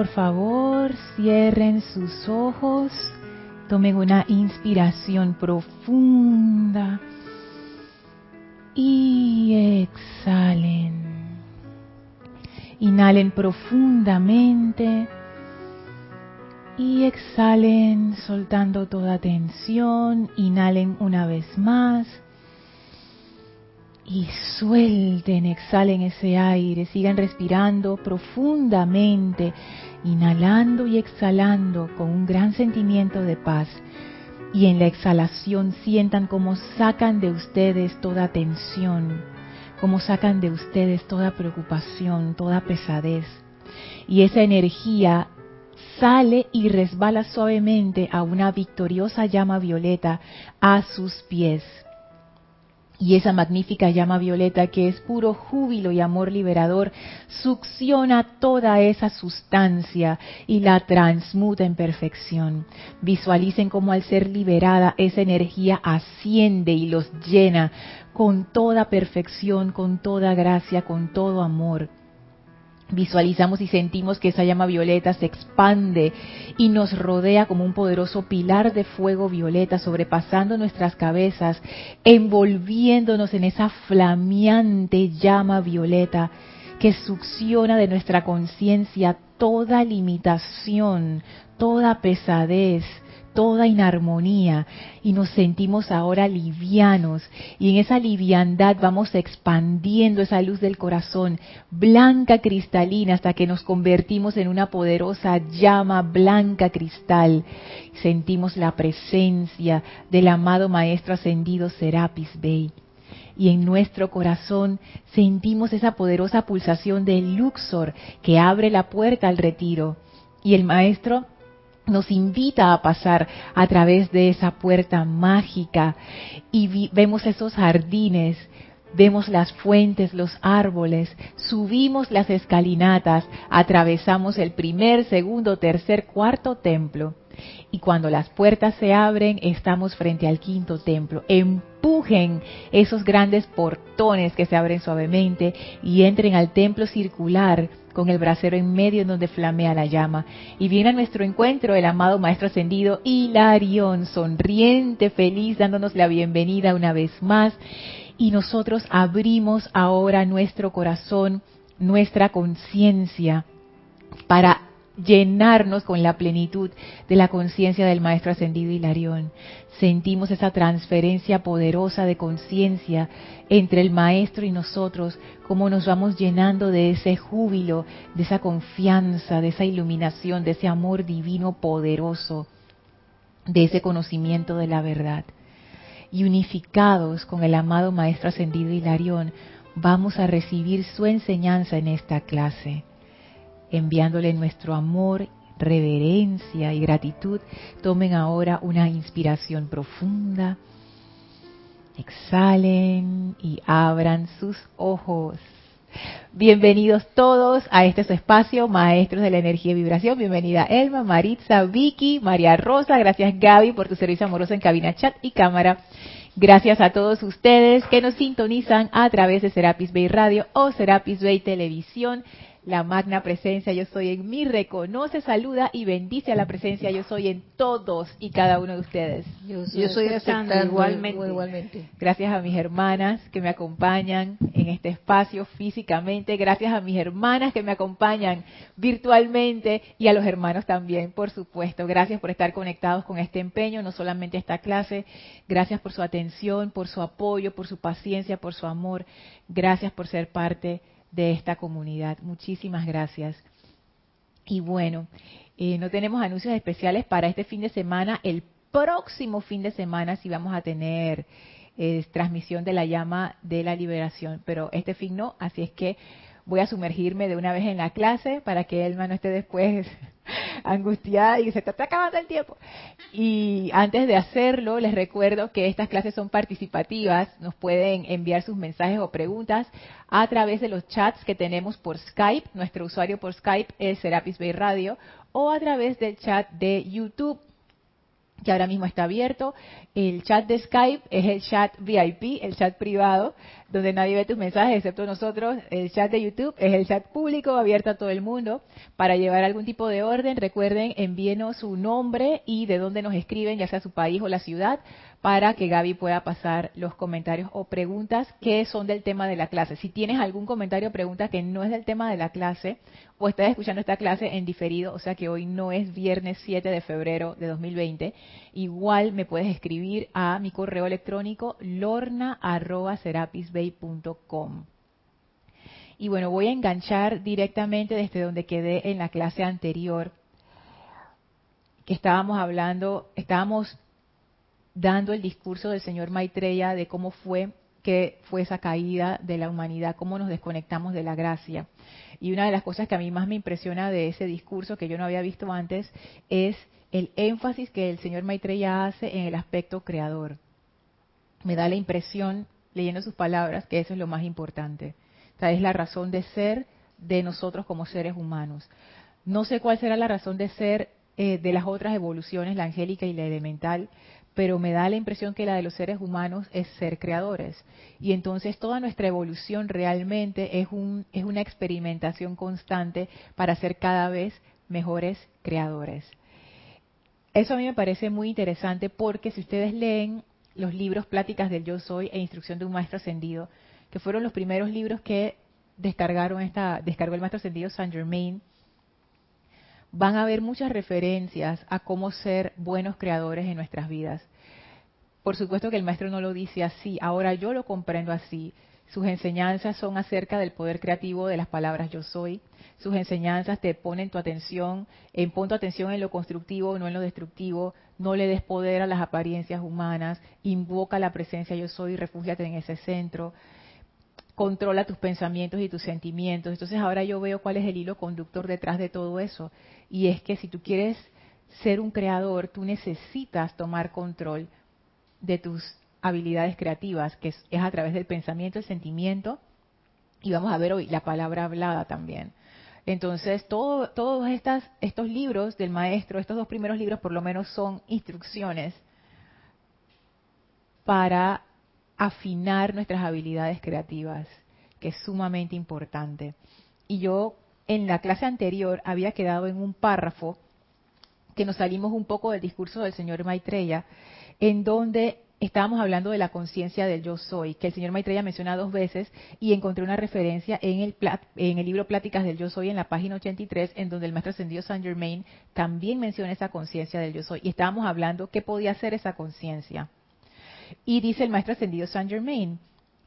por favor, cierren sus ojos, tomen una inspiración profunda y exhalen. Inhalen profundamente y exhalen soltando toda tensión. Inhalen una vez más y suelten, exhalen ese aire, sigan respirando profundamente, inhalando y exhalando con un gran sentimiento de paz. Y en la exhalación sientan cómo sacan de ustedes toda tensión, cómo sacan de ustedes toda preocupación, toda pesadez. Y esa energía sale y resbala suavemente a una victoriosa llama violeta a sus pies y esa magnífica llama violeta que es puro júbilo y amor liberador, succiona toda esa sustancia y la transmuta en perfección. Visualicen cómo al ser liberada esa energía asciende y los llena con toda perfección, con toda gracia, con todo amor Visualizamos y sentimos que esa llama violeta se expande y nos rodea como un poderoso pilar de fuego violeta sobrepasando nuestras cabezas, envolviéndonos en esa flameante llama violeta que succiona de nuestra conciencia toda limitación, toda pesadez, toda inarmonía y nos sentimos ahora livianos y en esa liviandad vamos expandiendo esa luz del corazón blanca cristalina hasta que nos convertimos en una poderosa llama blanca cristal. Sentimos la presencia del amado maestro ascendido Serapis Bey y en nuestro corazón sentimos esa poderosa pulsación del Luxor que abre la puerta al retiro. Y el maestro nos invita a pasar a través de esa puerta mágica. Y vemos esos jardines, vemos las fuentes, los árboles, subimos las escalinatas, atravesamos el primer, segundo, tercer, cuarto templo y cuando las puertas se abren estamos frente al quinto templo. Empujen esos grandes portones que se abren suavemente y entren al templo circular con el brasero en medio en donde flamea la llama. Y viene a nuestro encuentro el amado Maestro Ascendido Hilarión, sonriente, feliz, dándonos la bienvenida una vez más. Y nosotros abrimos ahora nuestro corazón, nuestra conciencia, para llenarnos con la plenitud de la conciencia del Maestro Ascendido Hilarión. Sentimos esa transferencia poderosa de conciencia entre el Maestro y nosotros, como nos vamos llenando de ese júbilo, de esa confianza, de esa iluminación, de ese amor divino poderoso, de ese conocimiento de la verdad. Y unificados con el amado Maestro Ascendido Hilarión, vamos a recibir su enseñanza en esta clase enviándole nuestro amor, reverencia y gratitud, tomen ahora una inspiración profunda, exhalen y abran sus ojos. Bienvenidos todos a este espacio, Maestros de la Energía y Vibración. Bienvenida Elma, Maritza, Vicky, María Rosa. Gracias Gaby por tu servicio amoroso en cabina, chat y cámara. Gracias a todos ustedes que nos sintonizan a través de Serapis Bay Radio o Serapis Bay Televisión la magna presencia yo soy en mí reconoce, saluda y bendice a la presencia yo soy en todos y cada uno de ustedes. Yo, soy aceptando igualmente. igualmente. Gracias a mis hermanas que me acompañan en este espacio físicamente, gracias a mis hermanas que me acompañan virtualmente y a los hermanos también, por supuesto. Gracias por estar conectados con este empeño, no solamente esta clase, gracias por su atención, por su apoyo, por su paciencia, por su amor. Gracias por ser parte de esta comunidad. Muchísimas gracias. Y bueno, eh, no tenemos anuncios especiales para este fin de semana. El próximo fin de semana sí vamos a tener eh, transmisión de la llama de la liberación, pero este fin no, así es que voy a sumergirme de una vez en la clase para que Elma no esté después angustiada y se está acabando el tiempo. Y antes de hacerlo, les recuerdo que estas clases son participativas, nos pueden enviar sus mensajes o preguntas a través de los chats que tenemos por Skype, nuestro usuario por Skype es Serapis Bay Radio, o a través del chat de YouTube que ahora mismo está abierto. El chat de Skype es el chat VIP, el chat privado, donde nadie ve tus mensajes excepto nosotros. El chat de YouTube es el chat público, abierto a todo el mundo. Para llevar algún tipo de orden, recuerden, envíenos su nombre y de dónde nos escriben, ya sea su país o la ciudad, para que Gaby pueda pasar los comentarios o preguntas que son del tema de la clase. Si tienes algún comentario o pregunta que no es del tema de la clase o estás escuchando esta clase en diferido, o sea que hoy no es viernes 7 de febrero de 2020, igual me puedes escribir a mi correo electrónico lorna.serapisbay.com. Y bueno, voy a enganchar directamente desde donde quedé en la clase anterior, que estábamos hablando, estábamos dando el discurso del señor Maitreya de cómo fue que fue esa caída de la humanidad, cómo nos desconectamos de la gracia. Y una de las cosas que a mí más me impresiona de ese discurso que yo no había visto antes es el énfasis que el señor Maitreya hace en el aspecto creador. Me da la impresión, leyendo sus palabras, que eso es lo más importante. Es la razón de ser de nosotros como seres humanos. No sé cuál será la razón de ser eh, de las otras evoluciones, la angélica y la elemental, pero me da la impresión que la de los seres humanos es ser creadores. Y entonces toda nuestra evolución realmente es, un, es una experimentación constante para ser cada vez mejores creadores. Eso a mí me parece muy interesante porque si ustedes leen los libros Pláticas del Yo Soy e Instrucción de un Maestro Ascendido, que fueron los primeros libros que descargaron esta, descargó el Maestro Ascendido Saint Germain, van a haber muchas referencias a cómo ser buenos creadores en nuestras vidas. Por supuesto que el maestro no lo dice así, ahora yo lo comprendo así. Sus enseñanzas son acerca del poder creativo de las palabras yo soy. Sus enseñanzas te ponen tu atención, en pon tu atención en lo constructivo, no en lo destructivo. No le des poder a las apariencias humanas. Invoca la presencia yo soy y refúgiate en ese centro controla tus pensamientos y tus sentimientos. Entonces ahora yo veo cuál es el hilo conductor detrás de todo eso. Y es que si tú quieres ser un creador, tú necesitas tomar control de tus habilidades creativas, que es, a través del pensamiento, el sentimiento, y vamos a ver hoy la palabra hablada también. Entonces, todo, todos estas, estos libros del maestro, estos dos primeros libros por lo menos son instrucciones para afinar nuestras habilidades creativas, que es sumamente importante. Y yo en la clase anterior había quedado en un párrafo que nos salimos un poco del discurso del señor Maitreya, en donde estábamos hablando de la conciencia del yo soy, que el señor Maitreya menciona dos veces y encontré una referencia en el, en el libro Pláticas del yo soy en la página 83, en donde el maestro ascendido Saint Germain también menciona esa conciencia del yo soy. Y estábamos hablando qué podía ser esa conciencia. Y dice el maestro ascendido Saint Germain,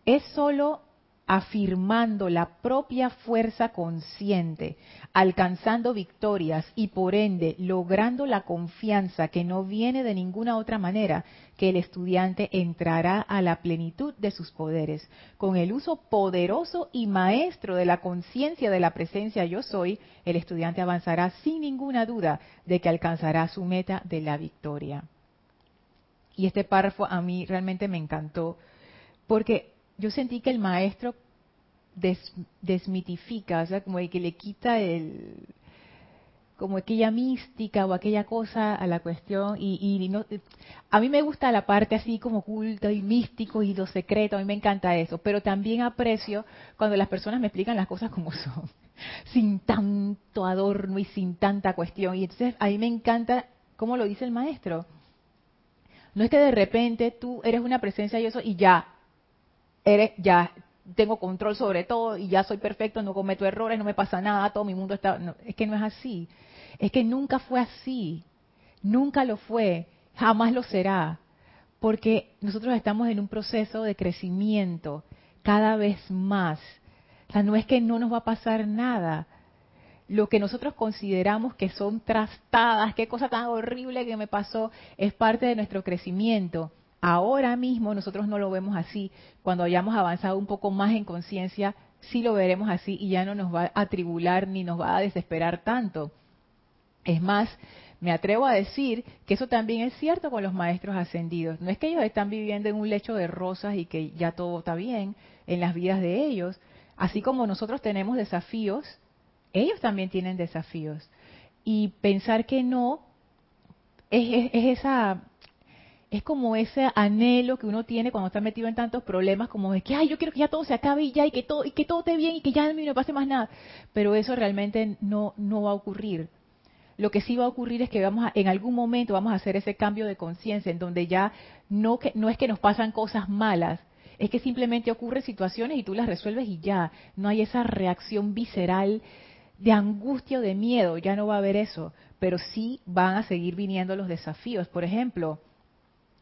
es solo afirmando la propia fuerza consciente, alcanzando victorias y por ende logrando la confianza que no viene de ninguna otra manera, que el estudiante entrará a la plenitud de sus poderes. Con el uso poderoso y maestro de la conciencia de la presencia yo soy, el estudiante avanzará sin ninguna duda de que alcanzará su meta de la victoria. Y este párrafo a mí realmente me encantó, porque yo sentí que el maestro desmitifica, o sea, como que le quita el, como aquella mística o aquella cosa a la cuestión y, no, a mí me gusta la parte así como oculta y místico y lo secreto, a mí me encanta eso, pero también aprecio cuando las personas me explican las cosas como son, sin tanto adorno y sin tanta cuestión. Y entonces a mí me encanta cómo lo dice el maestro. No es que de repente tú eres una presencia y eso y ya, eres, ya tengo control sobre todo y ya soy perfecto, no cometo errores, no me pasa nada, todo mi mundo está... es que no es así. Es que nunca fue así. Nunca lo fue. Jamás lo será. Porque nosotros estamos en un proceso de crecimiento cada vez más. O sea, no es que no nos va a pasar nada lo que nosotros consideramos que son trastadas, qué cosa tan horrible que me pasó, es parte de nuestro crecimiento. Ahora mismo nosotros no lo vemos así. Cuando hayamos avanzado un poco más en conciencia, sí lo veremos así y ya no nos va a atribular ni nos va a desesperar tanto. Es más, me atrevo a decir que eso también es cierto con los maestros ascendidos. No es que ellos están viviendo en un lecho de rosas y que ya todo está bien en las vidas de ellos. Así como nosotros tenemos desafíos, ellos también tienen desafíos. Y pensar que no es, esa, es como ese anhelo que uno tiene cuando está metido en tantos problemas, como de que, ay, yo quiero que ya todo se acabe y ya, y que todo, y que todo esté bien, y que ya a mí no pase más nada. Pero eso realmente no, no va a ocurrir. Lo que sí va a ocurrir es que vamos a, en algún momento vamos a hacer ese cambio de conciencia en donde ya no, que, no es que nos pasan cosas malas, es que simplemente ocurren situaciones y tú las resuelves y ya. No hay esa reacción visceral de angustia o de miedo, ya no va a haber eso, pero sí van a seguir viniendo los desafíos. Por ejemplo,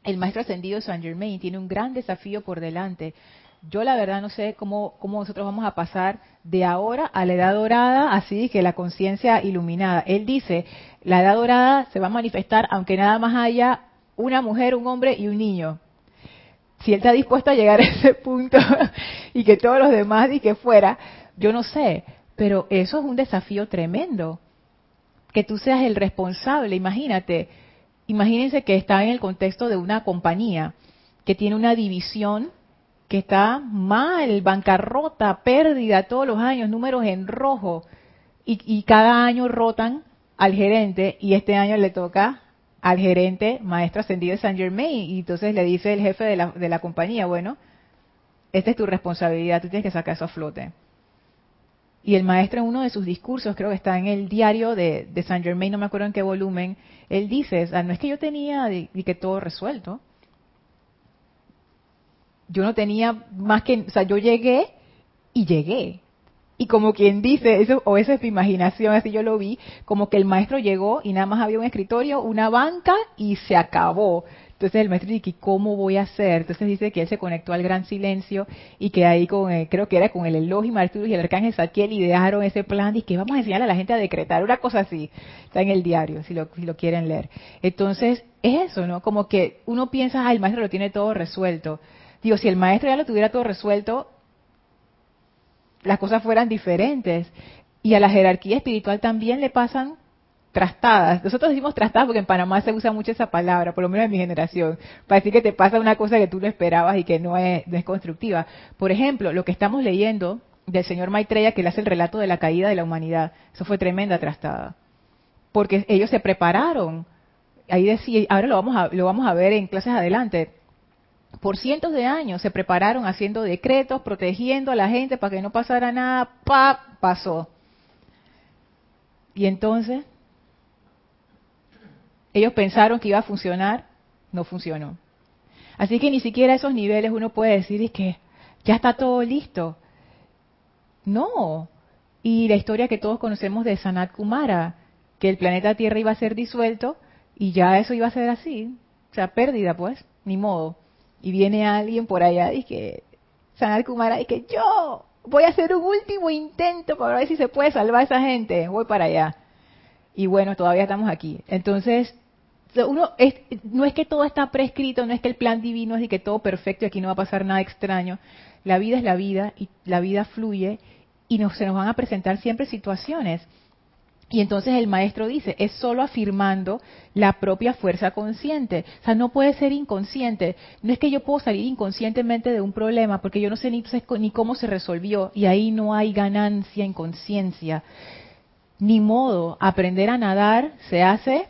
el maestro ascendido Saint Germain tiene un gran desafío por delante. Yo la verdad no sé cómo, cómo nosotros vamos a pasar de ahora a la edad dorada, así que la conciencia iluminada. Él dice, la edad dorada se va a manifestar aunque nada más haya una mujer, un hombre y un niño. Si él está dispuesto a llegar a ese punto y que todos los demás y que fuera, yo no sé, pero eso es un desafío tremendo. Que tú seas el responsable, imagínate, imagínense que está en el contexto de una compañía que tiene una división que está mal, bancarrota, pérdida todos los años, números en rojo, y, cada año rotan al gerente y este año le toca al gerente maestro ascendido de Saint Germain y entonces le dice el jefe de la, de la compañía, bueno, esta es tu responsabilidad, tú tienes que sacar eso a flote. Y el maestro en uno de sus discursos, creo que está en el diario de, de Saint Germain, no me acuerdo en qué volumen, él dice, no es que yo tenía y que todo resuelto. Yo no tenía más que, o sea, yo llegué y llegué. Y como quien dice, eso, o esa es mi imaginación, así yo lo vi, como que el maestro llegó y nada más había un escritorio, una banca y se acabó. Entonces el maestro dice, ¿cómo voy a hacer? Entonces dice que él se conectó al gran silencio y que ahí con, creo que era con el Elohim Arturo y el Arcángel Saquiel idearon ese plan y que vamos a enseñar a la gente a decretar, una cosa así. Está en el diario, si lo, si lo quieren leer. Entonces, es eso, ¿no? Como que uno piensa, ah, el maestro lo tiene todo resuelto. Digo, si el maestro ya lo tuviera todo resuelto, las cosas fueran diferentes. Y a la jerarquía espiritual también le pasan trastadas. Nosotros decimos trastadas porque en Panamá se usa mucho esa palabra, por lo menos en mi generación, para decir que te pasa una cosa que tú no esperabas y que no es, constructiva. Por ejemplo, lo que estamos leyendo del señor Maitreya, que le hace el relato de la caída de la humanidad, eso fue tremenda trastada. Porque ellos se prepararon. Ahí decía, ahora lo vamos a, lo vamos a ver en clases adelante. Por cientos de años se prepararon haciendo decretos, protegiendo a la gente para que no pasara nada. ¡Pa! Pasó. Y entonces ellos pensaron que iba a funcionar, no funcionó. Así que ni siquiera a esos niveles uno puede decir que ya está todo listo. No. Y la historia que todos conocemos de Sanat Kumara, que el planeta Tierra iba a ser disuelto y ya eso iba a ser así. O sea, pérdida pues, ni modo. Y viene alguien por allá y que Sanat Kumara y que yo voy a hacer un último intento para ver si se puede salvar a esa gente. Voy para allá. Y bueno, todavía estamos aquí. Entonces, uno no es que todo está prescrito, no es que el plan divino es de que todo perfecto y aquí no va a pasar nada extraño. La vida es la vida y la vida fluye y se nos van a presentar siempre situaciones. Y entonces el maestro dice, es solo afirmando la propia fuerza consciente. O sea, no puede ser inconsciente. No es que yo puedo salir inconscientemente de un problema porque yo no sé ni, ni cómo se resolvió y ahí no hay ganancia en conciencia. Ni modo, aprender a nadar se hace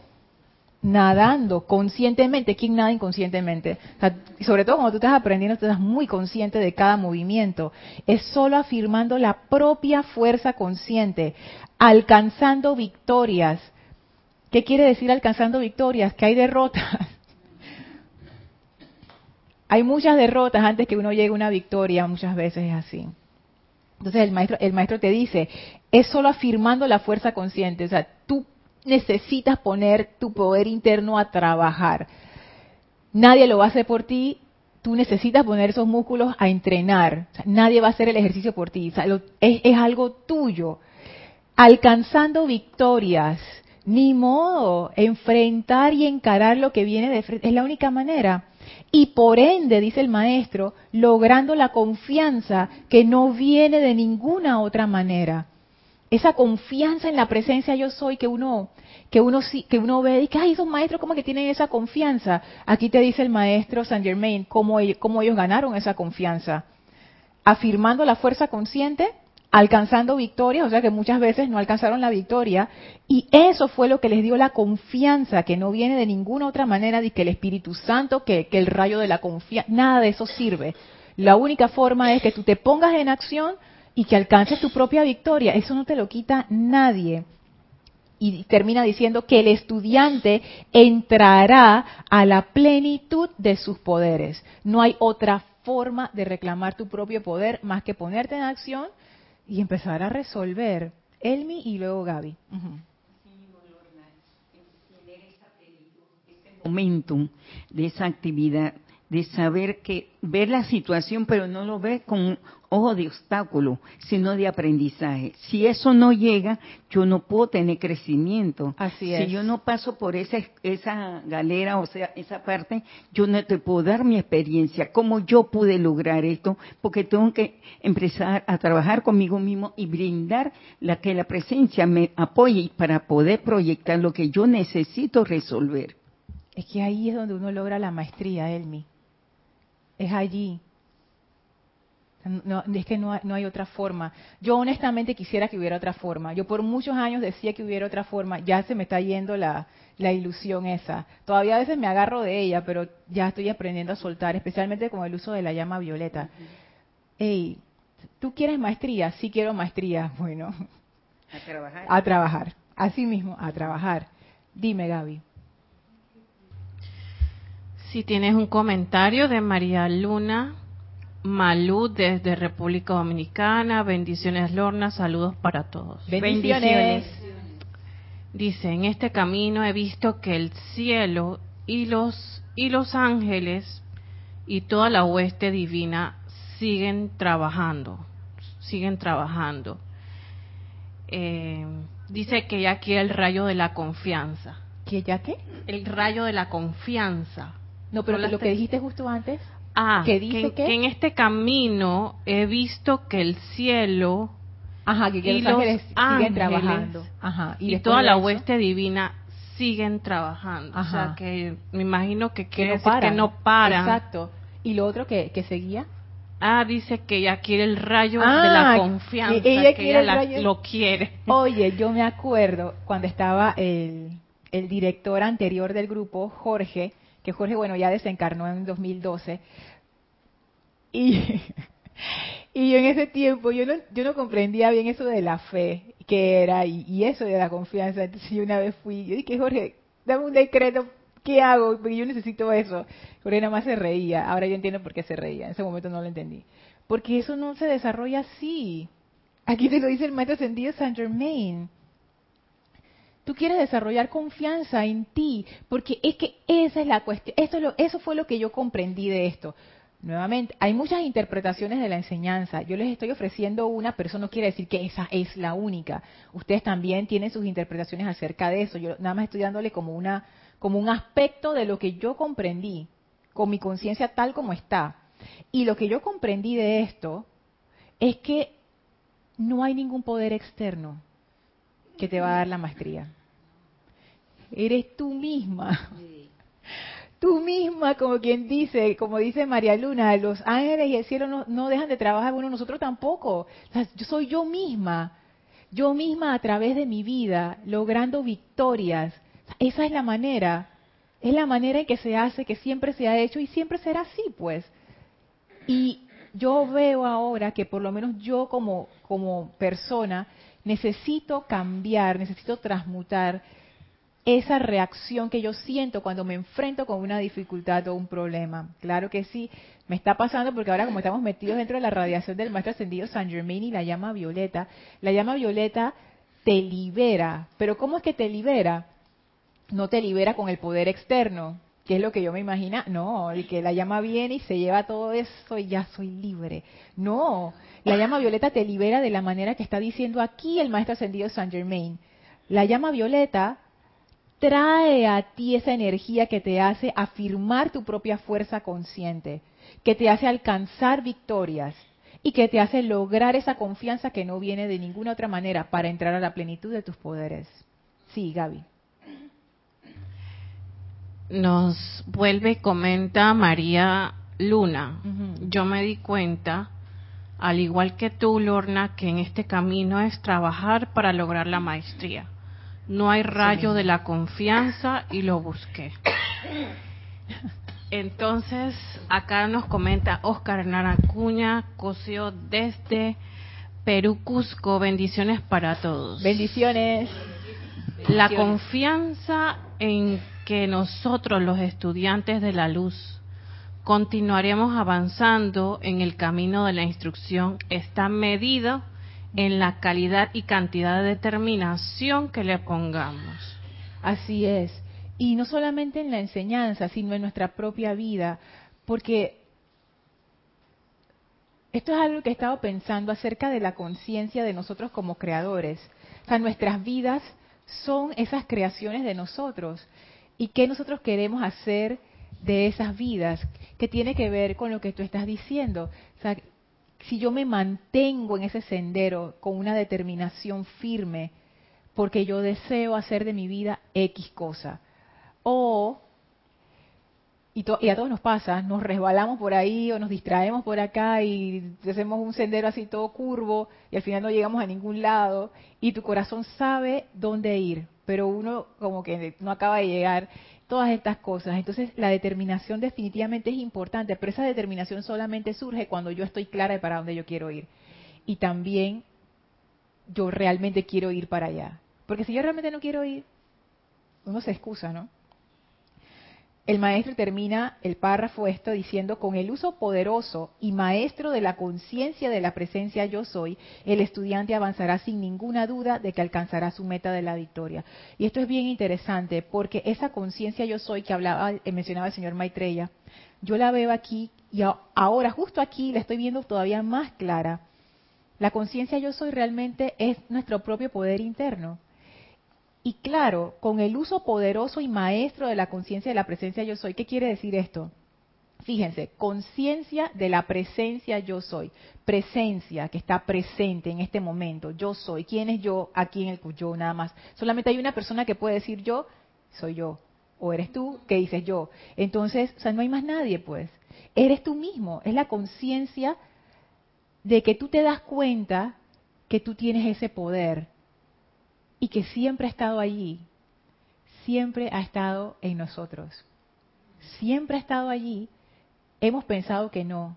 nadando conscientemente. ¿Quién nada inconscientemente? sobre todo cuando tú estás aprendiendo, tú estás muy consciente de cada movimiento. Es solo afirmando la propia fuerza consciente, alcanzando victorias. ¿Qué quiere decir alcanzando victorias? Que hay derrotas. hay muchas derrotas antes que uno llegue a una victoria, muchas veces es así. Entonces el maestro, el maestro te dice, es solo afirmando la fuerza consciente. O sea, tú necesitas poner tu poder interno a trabajar. Nadie lo va a hacer por ti, tú necesitas poner esos músculos a entrenar. nadie va a hacer el ejercicio por ti. es, es, algo tuyo. Alcanzando victorias. Ni modo. Enfrentar y encarar lo que viene de frente. Es la única manera. Y por ende, dice el maestro, logrando la confianza que no viene de ninguna otra manera esa confianza en la presencia yo soy que uno que uno que uno ve y que ay esos maestros como que tienen esa confianza aquí te dice el maestro Saint Germain cómo, cómo ellos ganaron esa confianza afirmando la fuerza consciente alcanzando victorias, o sea que muchas veces no alcanzaron la victoria, y eso fue lo que les dio la confianza, que no viene de ninguna otra manera de que el Espíritu Santo, que, que el rayo de la confianza, nada de eso sirve. La única forma es que tú te pongas en acción y que alcances tu propia victoria. Eso no te lo quita nadie. Y termina diciendo que el estudiante entrará a la plenitud de sus poderes. No hay otra forma de reclamar tu propio poder más que ponerte en acción y empezar a resolver. Elmi y luego Gaby. momentum de esa actividad, de saber que ver la situación, pero no lo ve con ojo de obstáculo, sino de aprendizaje. Si eso no llega, yo no puedo tener crecimiento. Así es. Si yo no paso por esa, esa galera, o sea, esa parte, yo no te puedo dar mi experiencia, cómo yo pude lograr esto, porque tengo que empezar a trabajar conmigo mismo y brindar la que la presencia me apoye para poder proyectar lo que yo necesito resolver. Es que ahí es donde uno logra la maestría, Elmi. Es allí. No, es que no hay, otra forma. Yo honestamente quisiera que hubiera otra forma. Yo por muchos años decía que hubiera otra forma. Ya se me está yendo la, ilusión esa. Todavía a veces me agarro de ella, pero ya estoy aprendiendo a soltar, especialmente con el uso de la llama violeta. Hey, ¿tú quieres maestría? Sí quiero maestría. Bueno. A trabajar. A trabajar. Así mismo, a trabajar. Dime, Gaby. Si tienes un comentario de María Luna Malú desde República Dominicana. Bendiciones, Lorna. Saludos para todos. Bendiciones. Dice, en este camino he visto que el cielo y los, y los ángeles y toda la hueste divina siguen trabajando, siguen trabajando. Eh, dice que ya quiere el rayo de la confianza. ¿Que ya qué? El rayo de la confianza. No, pero lo que dijiste justo antes. Ah, que dice que, en este camino he visto que el cielo Ajá, que, y los, ángeles, siguen trabajando. Ajá, y, toda la hueste divina siguen trabajando. O sea, que me imagino que quiere decir que no paran. Exacto. ¿Y lo otro que, que seguía? Ah, dice que ella quiere el rayo de la ah, confianza, que ella, lo quiere. Oye, yo me acuerdo cuando estaba el, el director anterior del grupo, Jorge, que Jorge, bueno, ya desencarnó en 2012. Y, y yo en ese tiempo, yo no, yo no comprendía bien eso de la fe, que era, y, eso de la confianza. Entonces yo una vez fui, yo dije, Jorge, dame un decreto, ¿qué hago? Porque yo necesito eso. Jorge nada más se reía, ahora yo entiendo por qué se reía, en ese momento no lo entendí. Porque eso no se desarrolla así. Aquí te lo dice el maestro ascendido Saint Germain. Tú quieres desarrollar confianza en ti, porque es que esa es la cuestión. Eso, eso fue lo que yo comprendí de esto. Nuevamente, hay muchas interpretaciones de la enseñanza. Yo les estoy ofreciendo una, pero eso no quiere decir que esa es la única. Ustedes también tienen sus interpretaciones acerca de eso. Yo nada más estoy dándole como una, como un aspecto de lo que yo comprendí, con mi conciencia tal como está. Y lo que yo comprendí de esto es que no hay ningún poder externo que te va a dar la maestría. Eres tú misma. Tú misma, como quien dice, como dice María Luna, los ángeles y el cielo no, dejan de trabajar, bueno, nosotros tampoco. yo soy yo misma, yo misma a través de mi vida, logrando victorias. esa es la manera, es la manera en que se hace, que siempre se ha hecho y siempre será así, pues. Y yo veo ahora que por lo menos yo como, como persona necesito cambiar, necesito transmutar esa reacción que yo siento cuando me enfrento con una dificultad o un problema. Claro que sí, me está pasando porque ahora como estamos metidos dentro de la radiación del maestro ascendido San Germain y la llama violeta, la llama violeta te libera. Pero ¿cómo es que te libera? No te libera con el poder externo, que es lo que yo me imagino. No, el que la llama viene y se lleva todo eso y ya soy libre. No, la llama violeta te libera de la manera que está diciendo aquí el maestro ascendido Saint Germain. La llama violeta trae a ti esa energía que te hace afirmar tu propia fuerza consciente, que te hace alcanzar victorias y que te hace lograr esa confianza que no viene de ninguna otra manera para entrar a la plenitud de tus poderes. Sí, Gaby. Nos vuelve, comenta María Luna. Yo me di cuenta al igual que tú, Lorna, que en este camino es trabajar para lograr la maestría. No hay rayo de la confianza y lo busqué. Entonces, acá nos comenta Oscar Naracuña, Cosio desde Perú, Cusco. Bendiciones para todos. Bendiciones. La confianza en que nosotros, los estudiantes de la luz, continuaremos avanzando en el camino de la instrucción está medido en la calidad y cantidad de determinación que le pongamos. Así es. Y no solamente en la enseñanza, sino en nuestra propia vida, porque esto es algo que he estado pensando acerca de la conciencia de nosotros como creadores. O sea, nuestras vidas son esas creaciones de nosotros. ¿Y qué nosotros queremos hacer de esas vidas? Que tiene que ver con lo que tú estás diciendo. O sea, si yo me mantengo en ese sendero con una determinación firme, porque yo deseo hacer de mi vida X cosa, o y, a todos nos pasa, nos resbalamos por ahí o nos distraemos por acá y hacemos un sendero así todo curvo y al final no llegamos a ningún lado y tu corazón sabe dónde ir, pero uno como que no acaba de llegar, todas estas cosas. Entonces la determinación definitivamente es importante, pero esa determinación solamente surge cuando yo estoy clara de para dónde yo quiero ir. Y también yo realmente quiero ir para allá. Porque si yo realmente no quiero ir, uno se excusa, ¿no? El maestro termina el párrafo esto diciendo, con el uso poderoso y maestro de la conciencia de la presencia yo soy, el estudiante avanzará sin ninguna duda de que alcanzará su meta de la victoria. Y esto es bien interesante porque esa conciencia yo soy que hablaba, eh, mencionaba el señor Maitreya, yo la veo aquí y ahora justo aquí la estoy viendo todavía más clara. La conciencia yo soy realmente es nuestro propio poder interno y claro, con el uso poderoso y maestro de la conciencia de la presencia yo soy. ¿Qué quiere decir esto? Fíjense, conciencia de la presencia yo soy. Presencia que está presente en este momento. Yo soy. ¿Quién es yo aquí en el yo nada más? Solamente hay una persona que puede decir yo, soy yo. O eres tú que dices yo. Entonces, o sea, no hay más nadie pues. Eres tú mismo. Es la conciencia de que tú te das cuenta que tú tienes ese poder y que siempre ha estado allí, siempre ha estado en nosotros. Siempre ha estado allí. Hemos pensado que no,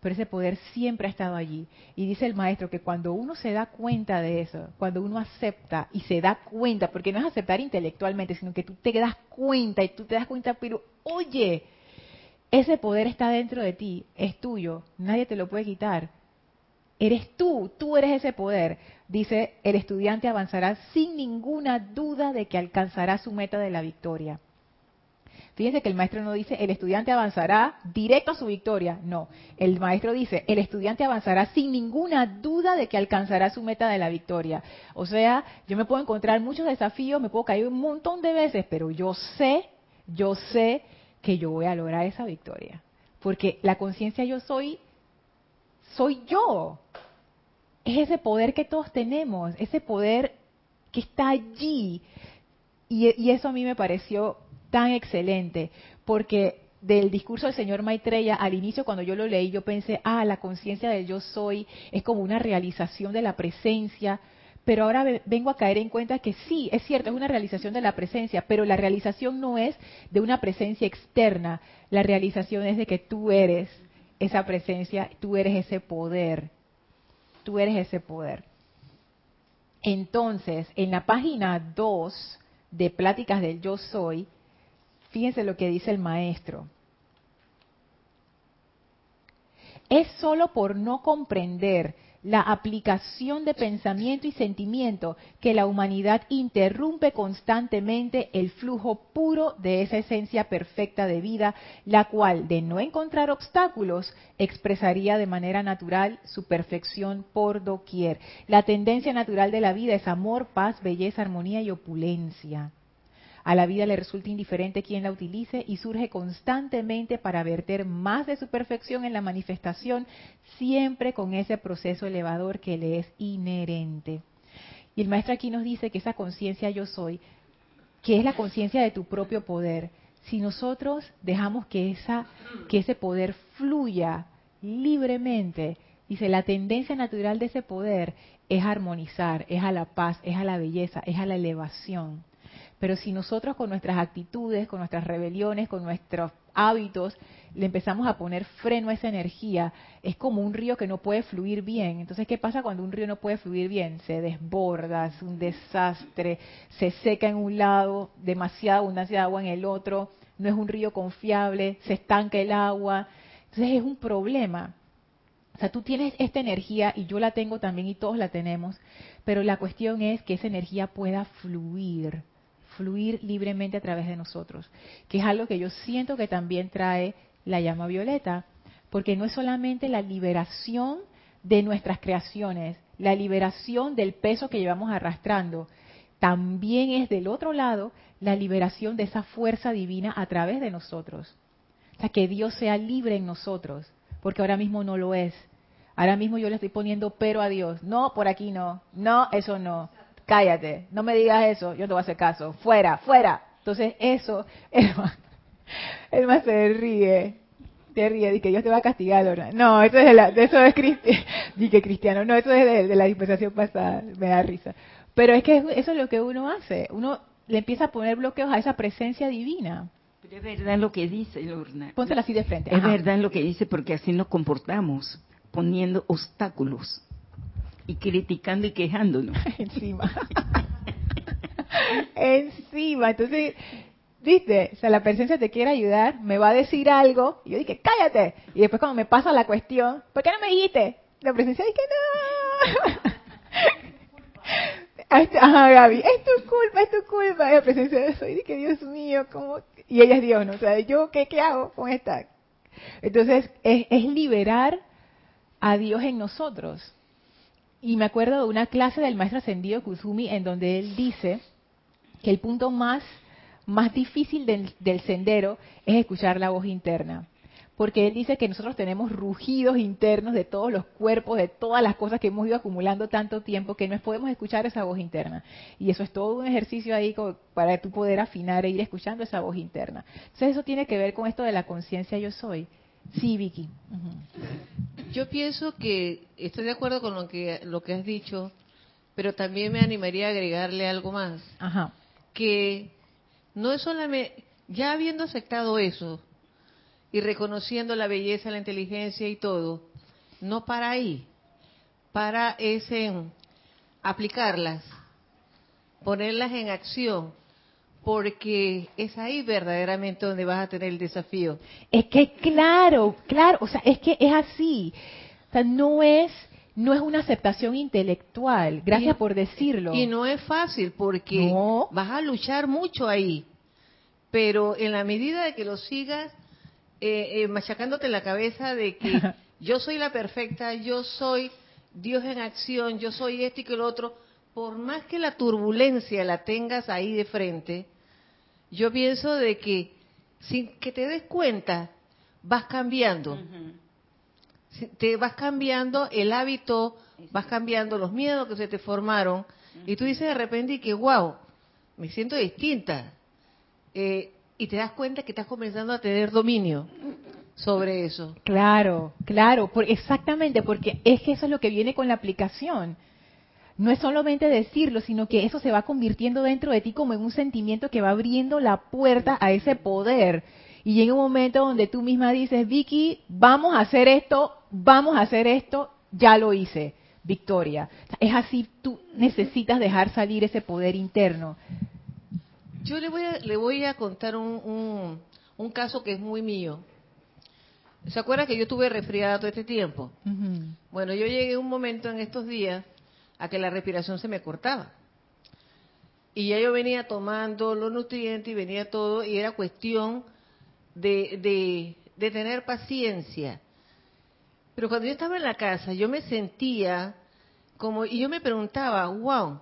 pero ese poder siempre ha estado allí. Y dice el maestro que cuando uno se da cuenta de eso, cuando uno acepta y se da cuenta, porque no es aceptar intelectualmente, sino que tú te das cuenta y tú te das cuenta, pero oye, ese poder está dentro de ti, es tuyo, nadie te lo puede quitar. Eres tú, tú eres ese poder. Dice, el estudiante avanzará sin ninguna duda de que alcanzará su meta de la victoria. Fíjense que el maestro no dice, el estudiante avanzará directo a su victoria. No, el maestro dice, el estudiante avanzará sin ninguna duda de que alcanzará su meta de la victoria. O sea, yo me puedo encontrar muchos desafíos, me puedo caer un montón de veces, pero yo sé, yo sé que yo voy a lograr esa victoria. Porque la conciencia yo soy soy yo. Es ese poder que todos tenemos, ese poder que está allí. Y, eso a mí me pareció tan excelente, porque del discurso del señor Maitreya, al inicio cuando yo lo leí, yo pensé, ah, la conciencia del yo soy es como una realización de la presencia, pero ahora vengo a caer en cuenta que sí, es cierto, es una realización de la presencia, pero la realización no es de una presencia externa, la realización es de que tú eres esa presencia, tú eres ese poder, tú eres ese poder. Entonces, en la página 2 de Pláticas del Yo Soy, fíjense lo que dice el maestro. Es solo por no comprender la aplicación de pensamiento y sentimiento que la humanidad interrumpe constantemente el flujo puro de esa esencia perfecta de vida, la cual, de no encontrar obstáculos, expresaría de manera natural su perfección por doquier. La tendencia natural de la vida es amor, paz, belleza, armonía y opulencia. A la vida le resulta indiferente quien la utilice y surge constantemente para verter más de su perfección en la manifestación, siempre con ese proceso elevador que le es inherente. Y el maestro aquí nos dice que esa conciencia yo soy, que es la conciencia de tu propio poder, si nosotros dejamos que, esa, que ese poder fluya libremente, Dice, la tendencia natural de ese poder es armonizar, es a la paz, es a la belleza, es a la elevación. Pero si nosotros con nuestras actitudes, con nuestras rebeliones, con nuestros hábitos, le empezamos a poner freno a esa energía, es como un río que no puede fluir bien. Entonces, ¿qué pasa cuando un río no puede fluir bien? Se desborda, es un desastre, se seca en un lado, demasiada abundancia de agua en el otro, no es un río confiable, se estanca el agua. Entonces es un problema. O sea, tú tienes esta energía y yo la tengo también y todos la tenemos, pero la cuestión es que esa energía pueda fluir fluir libremente a través de nosotros, que es algo que yo siento que también trae la llama violeta, porque no es solamente la liberación de nuestras creaciones, la liberación del peso que llevamos arrastrando, también es del otro lado la liberación de esa fuerza divina a través de nosotros. O sea, que Dios sea libre en nosotros, porque ahora mismo no lo es. Ahora mismo yo le estoy poniendo pero a Dios. No, por aquí no. No, eso no cállate, no me digas eso, yo no te voy a hacer caso, fuera, fuera. Entonces eso, el más, se ríe, te ríe, dice que Dios te va a castigar, No, eso es de, la, eso es cristiano, no, eso es de, la dispensación pasada, me da risa. Pero es que eso es lo que uno hace, uno le empieza a poner bloqueos a esa presencia divina. Pero es verdad lo que dice, Lorna. Póntela así de frente. Es verdad lo que dice porque así nos comportamos, poniendo obstáculos y criticando y quejándonos. Encima. Encima. Entonces, ¿viste? O sea, la presencia te quiere ayudar, me va a decir algo, y yo dije, cállate. Y después cuando me pasa la cuestión, ¿por qué no me dijiste? La presencia dice, no. Ajá, Gaby, es tu culpa, es tu culpa. La presencia de eso. Y dije, Dios mío, ¿cómo? Y ella es Dios, ¿no? O sea, ¿yo qué, qué hago con esta? Entonces, es, es liberar a Dios en nosotros. Y me acuerdo de una clase del maestro ascendido Kusumi en donde él dice que el punto más, más difícil del, del sendero es escuchar la voz interna. Porque él dice que nosotros tenemos rugidos internos de todos los cuerpos, de todas las cosas que hemos ido acumulando tanto tiempo que no podemos escuchar esa voz interna. Y eso es todo un ejercicio ahí para tú poder afinar e ir escuchando esa voz interna. Entonces eso tiene que ver con esto de la conciencia yo soy. Sí, Vicky. Yo pienso que estoy de acuerdo con lo que lo que has dicho, pero también me animaría a agregarle algo más. Ajá. Que no es solamente ya habiendo aceptado eso y reconociendo la belleza, la inteligencia y todo, no para ahí, para ese aplicarlas, ponerlas en acción porque es ahí verdaderamente donde vas a tener el desafío. Es que claro, claro, o sea, es que es así. O sea, no es no es una aceptación intelectual, gracias por decirlo. Y no es fácil porque vas a luchar mucho ahí, pero en la medida de que lo sigas eh, eh, machacándote la cabeza de que yo soy la perfecta, yo soy Dios en acción, yo soy esto y que lo otro, por más que la turbulencia la tengas ahí de frente, yo pienso de que sin que te des cuenta, vas cambiando. Te vas cambiando el hábito, vas cambiando los miedos que se te formaron, y tú dices de repente que, wow, me siento distinta. Eh, y te das cuenta que estás comenzando a tener dominio sobre eso. Claro, claro, exactamente, porque es que eso es lo que viene con la aplicación no es solamente decirlo, sino que eso se va convirtiendo dentro de ti como en un sentimiento que va abriendo la puerta a ese poder. Y llega un momento donde tú misma dices, Vicky, vamos a hacer esto, vamos a hacer esto, ya lo hice, victoria. Es así, tú necesitas dejar salir ese poder interno. Yo le voy a, le voy a contar un, un, caso que es muy mío. ¿Se acuerda que yo estuve resfriada todo este tiempo? Bueno, yo llegué a un momento en estos días a que la respiración se me cortaba. Y ya yo venía tomando los nutrientes y venía todo, y era cuestión de, de, tener paciencia. Pero cuando yo estaba en la casa, yo me sentía como, y yo me preguntaba, wow,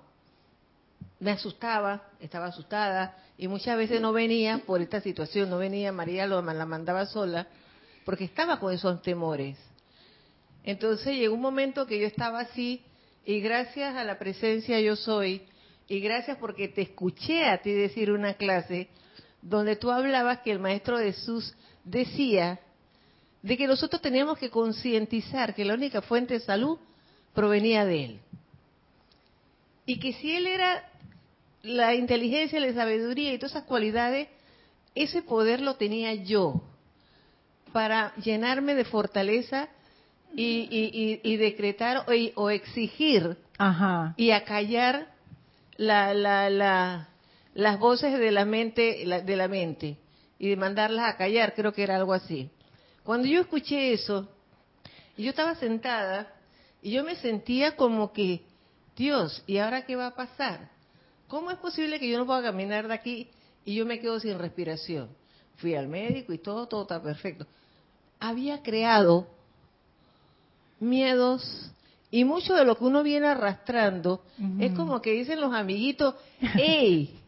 me asustaba, estaba asustada, y muchas veces no venía por esta situación, no venía, María lo, la mandaba sola, porque estaba con esos temores. Entonces llegó un momento que yo estaba así, y gracias a la presencia yo soy, y gracias porque te escuché a ti decir una clase donde tú hablabas que el Maestro Jesús decía de que nosotros teníamos que concientizar que la única fuente de salud provenía de Él. Y que si Él era la inteligencia, la sabiduría y todas esas cualidades, ese poder lo tenía yo para llenarme de fortaleza y, decretar o, exigir y acallar la, la, las voces de la mente de la mente y de mandarlas a callar, creo que era algo así. Cuando yo escuché eso, y yo estaba sentada y yo me sentía como que, Dios, ¿y ahora qué va a pasar? ¿Cómo es posible que yo no pueda caminar de aquí y yo me quedo sin respiración? Fui al médico y todo, todo está perfecto. Había creado miedos y mucho de lo que uno viene arrastrando es como que dicen los amiguitos, ¡Ey!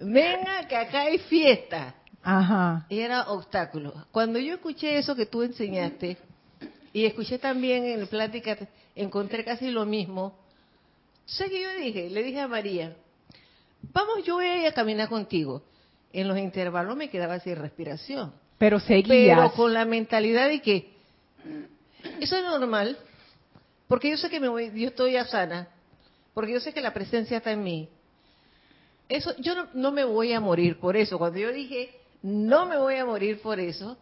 Venga, que acá hay fiesta. Ajá. Y era obstáculo. Cuando yo escuché eso que tú enseñaste, y escuché también en la plática, encontré casi lo mismo. Sé que yo dije, le dije a María, vamos, yo voy a ir a caminar contigo. En los intervalos me quedaba sin respiración. Pero seguía. Pero con la mentalidad de que eso es normal, porque yo sé que me voy, yo estoy a sana, porque yo sé que la presencia está en mí. Eso, yo no, me voy a morir por eso. Cuando yo dije, no me voy a morir por eso,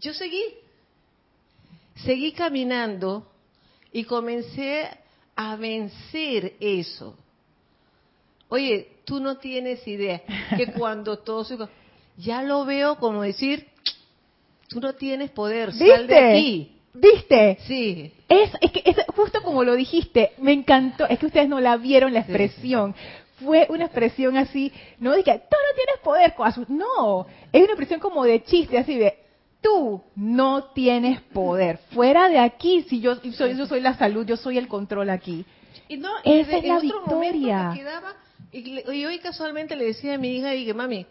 yo seguí. Seguí caminando y comencé a vencer eso. Oye, tú no tienes idea que cuando todo se... Ya lo veo como decir, tú no tienes poder, sal de aquí. ¿Viste? Sí. Es, es que es justo como lo dijiste, me encantó, es que ustedes no la vieron la expresión, fue una expresión así, no que tú no tienes poder, no, es una expresión como de chiste, así de, tú no tienes poder, fuera de aquí, si yo soy, yo soy la salud, yo soy el control aquí. Y no, Esa es la victoria. y, hoy casualmente le decía a mi hija, y que mami,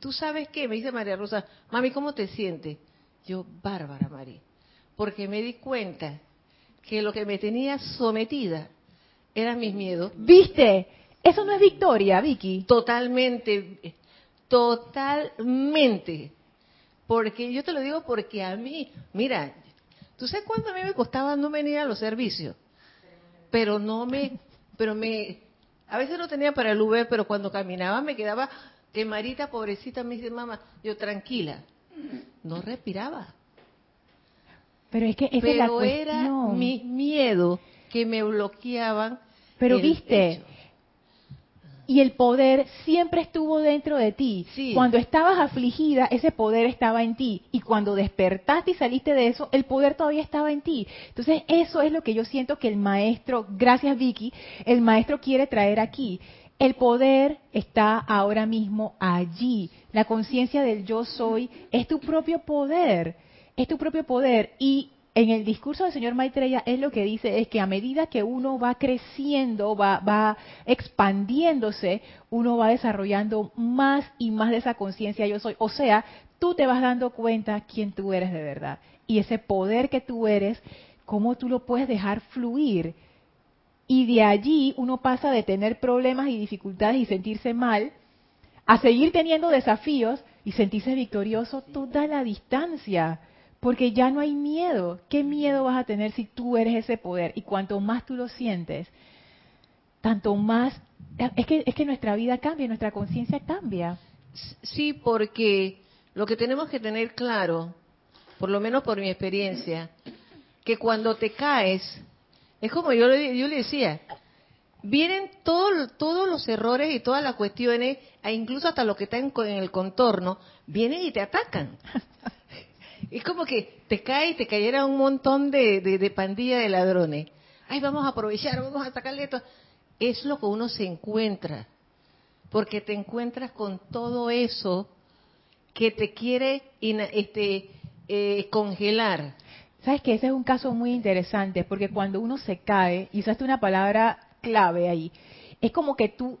¿tú sabes qué? Me dice María Rosa, mami, ¿cómo te sientes? Yo, bárbara, María, porque me di cuenta que lo que me tenía sometida eran mis miedos. ¿Viste? Eso no es victoria, Vicky. Totalmente, totalmente. Porque yo te lo digo porque a mí, mira, ¿tú sabes cuánto a mí me costaba no venir a los servicios? Pero no me, pero me, a veces no tenía para el Uber, pero cuando caminaba me quedaba, que Marita, pobrecita, me dice, mamá, yo tranquila, no respiraba. Pero es que esa es era mis miedos que me bloqueaban. Pero viste, y el poder siempre estuvo dentro de ti. Cuando estabas afligida, ese poder estaba en ti. Y cuando despertaste y saliste de eso, el poder todavía estaba en ti. Entonces, eso es lo que yo siento que el maestro, gracias Vicky, el maestro quiere traer aquí. El poder está ahora mismo allí. La conciencia del yo soy es tu propio poder. Es tu propio poder. Y en el discurso del señor Maitreya es lo que dice es que a medida que uno va creciendo, va, va expandiéndose, uno va desarrollando más y más de esa conciencia yo soy. O sea, tú te vas dando cuenta quién tú eres de verdad. Y ese poder que tú eres, cómo tú lo puedes dejar fluir. Y de allí uno pasa de tener problemas y dificultades y sentirse mal, a seguir teniendo desafíos y sentirse victorioso toda la distancia porque ya no hay miedo. ¿Qué miedo vas a tener si tú eres ese poder? Y cuanto más tú lo sientes, tanto más... Es que, es que nuestra vida cambia, nuestra conciencia cambia. Sí, porque lo que tenemos que tener claro, por lo menos por mi experiencia, que cuando te caes, es como yo le, yo le decía, vienen todos los errores y todas las cuestiones, e incluso hasta lo que está en, en el contorno, vienen y te atacan. Es como que te cae y te cayera un montón de, de, pandilla de ladrones. Ay, vamos a aprovechar, vamos a sacarle esto. Es lo que uno se encuentra. Porque te encuentras con todo eso que te quiere este, eh, congelar. Sabes que ese es un caso muy interesante, porque cuando uno se cae, y usaste una palabra clave ahí, es como que tú,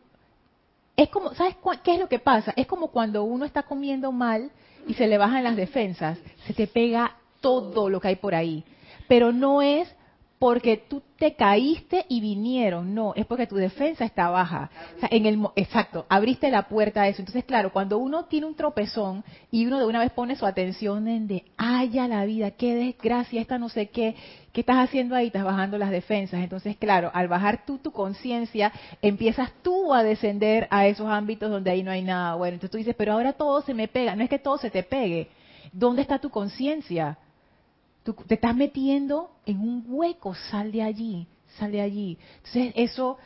es como, ¿sabes qué es lo que pasa? Es como cuando uno está comiendo mal y se le bajan las defensas, se te pega todo lo que hay por ahí. Pero no es porque tú te caíste y vinieron, no, es porque tu defensa está baja. O sea, en el exacto, abriste la puerta a eso. Entonces, claro, cuando uno tiene un tropezón y uno de una vez pone su atención en de, haya la vida, qué desgracia, esta no sé qué, ¿qué estás haciendo ahí? Estás bajando las defensas. Entonces, claro, al bajar tú tu conciencia, empiezas tú a descender a esos ámbitos donde ahí no hay nada bueno. Entonces tú dices, pero ahora todo se me pega. No es que todo se te pegue. ¿Dónde está tu conciencia? Tú te estás metiendo en un hueco, sal de allí, sal de allí. Entonces, eso,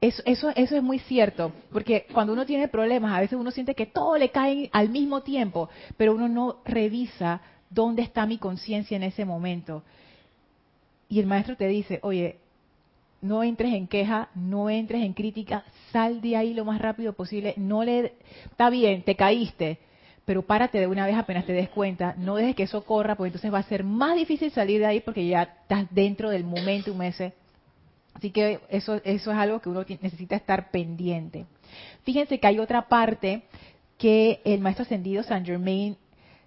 eso, eso, eso es muy cierto, porque cuando uno tiene problemas, a veces uno siente que todo le cae al mismo tiempo, pero uno no revisa dónde está mi conciencia en ese momento. Y el maestro te dice, oye, no entres en queja, no entres en crítica, sal de ahí lo más rápido posible, no le, está bien, te caíste, pero párate de una vez apenas te des cuenta, no dejes que eso corra, porque entonces va a ser más difícil salir de ahí porque ya estás dentro del momento un mes. Así que eso, eso es algo que uno necesita estar pendiente. Fíjense que hay otra parte que el maestro ascendido Saint Germain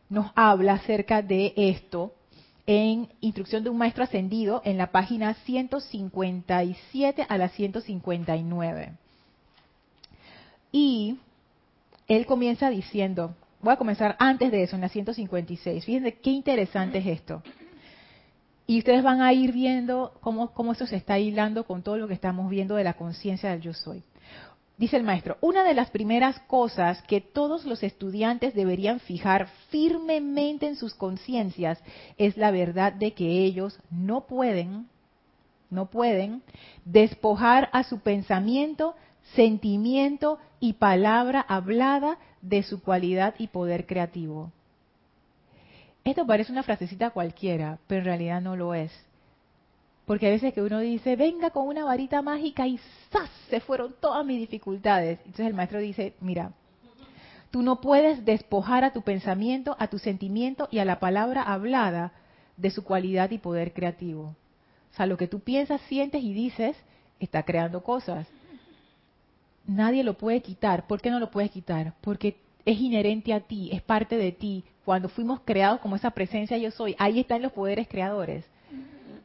nos habla acerca de esto en Instrucción de un Maestro Ascendido en la página 157 a la 159. Y él comienza diciendo, voy a comenzar antes de eso, en la 156. Fíjense qué interesante es esto. Y ustedes van a ir viendo cómo, cómo eso se está hilando con todo lo que estamos viendo de la conciencia del yo soy. Dice el maestro, una de las primeras cosas que todos los estudiantes deberían fijar firmemente en sus conciencias es la verdad de que ellos no pueden, no pueden despojar a su pensamiento, sentimiento y palabra hablada de su cualidad y poder creativo. Esto parece una frasecita cualquiera, pero en realidad no lo es. Porque a veces que uno dice, venga con una varita mágica y ¡zas! se fueron todas mis dificultades. Entonces el maestro dice, mira, tú no puedes despojar a tu pensamiento, a tu sentimiento y a la palabra hablada de su cualidad y poder creativo. O sea, lo que tú piensas, sientes y dices está creando cosas nadie lo puede quitar. ¿Por qué no lo puedes quitar? Porque es inherente a ti, es parte de ti. Cuando fuimos creados como esa presencia yo soy, ahí están los poderes creadores.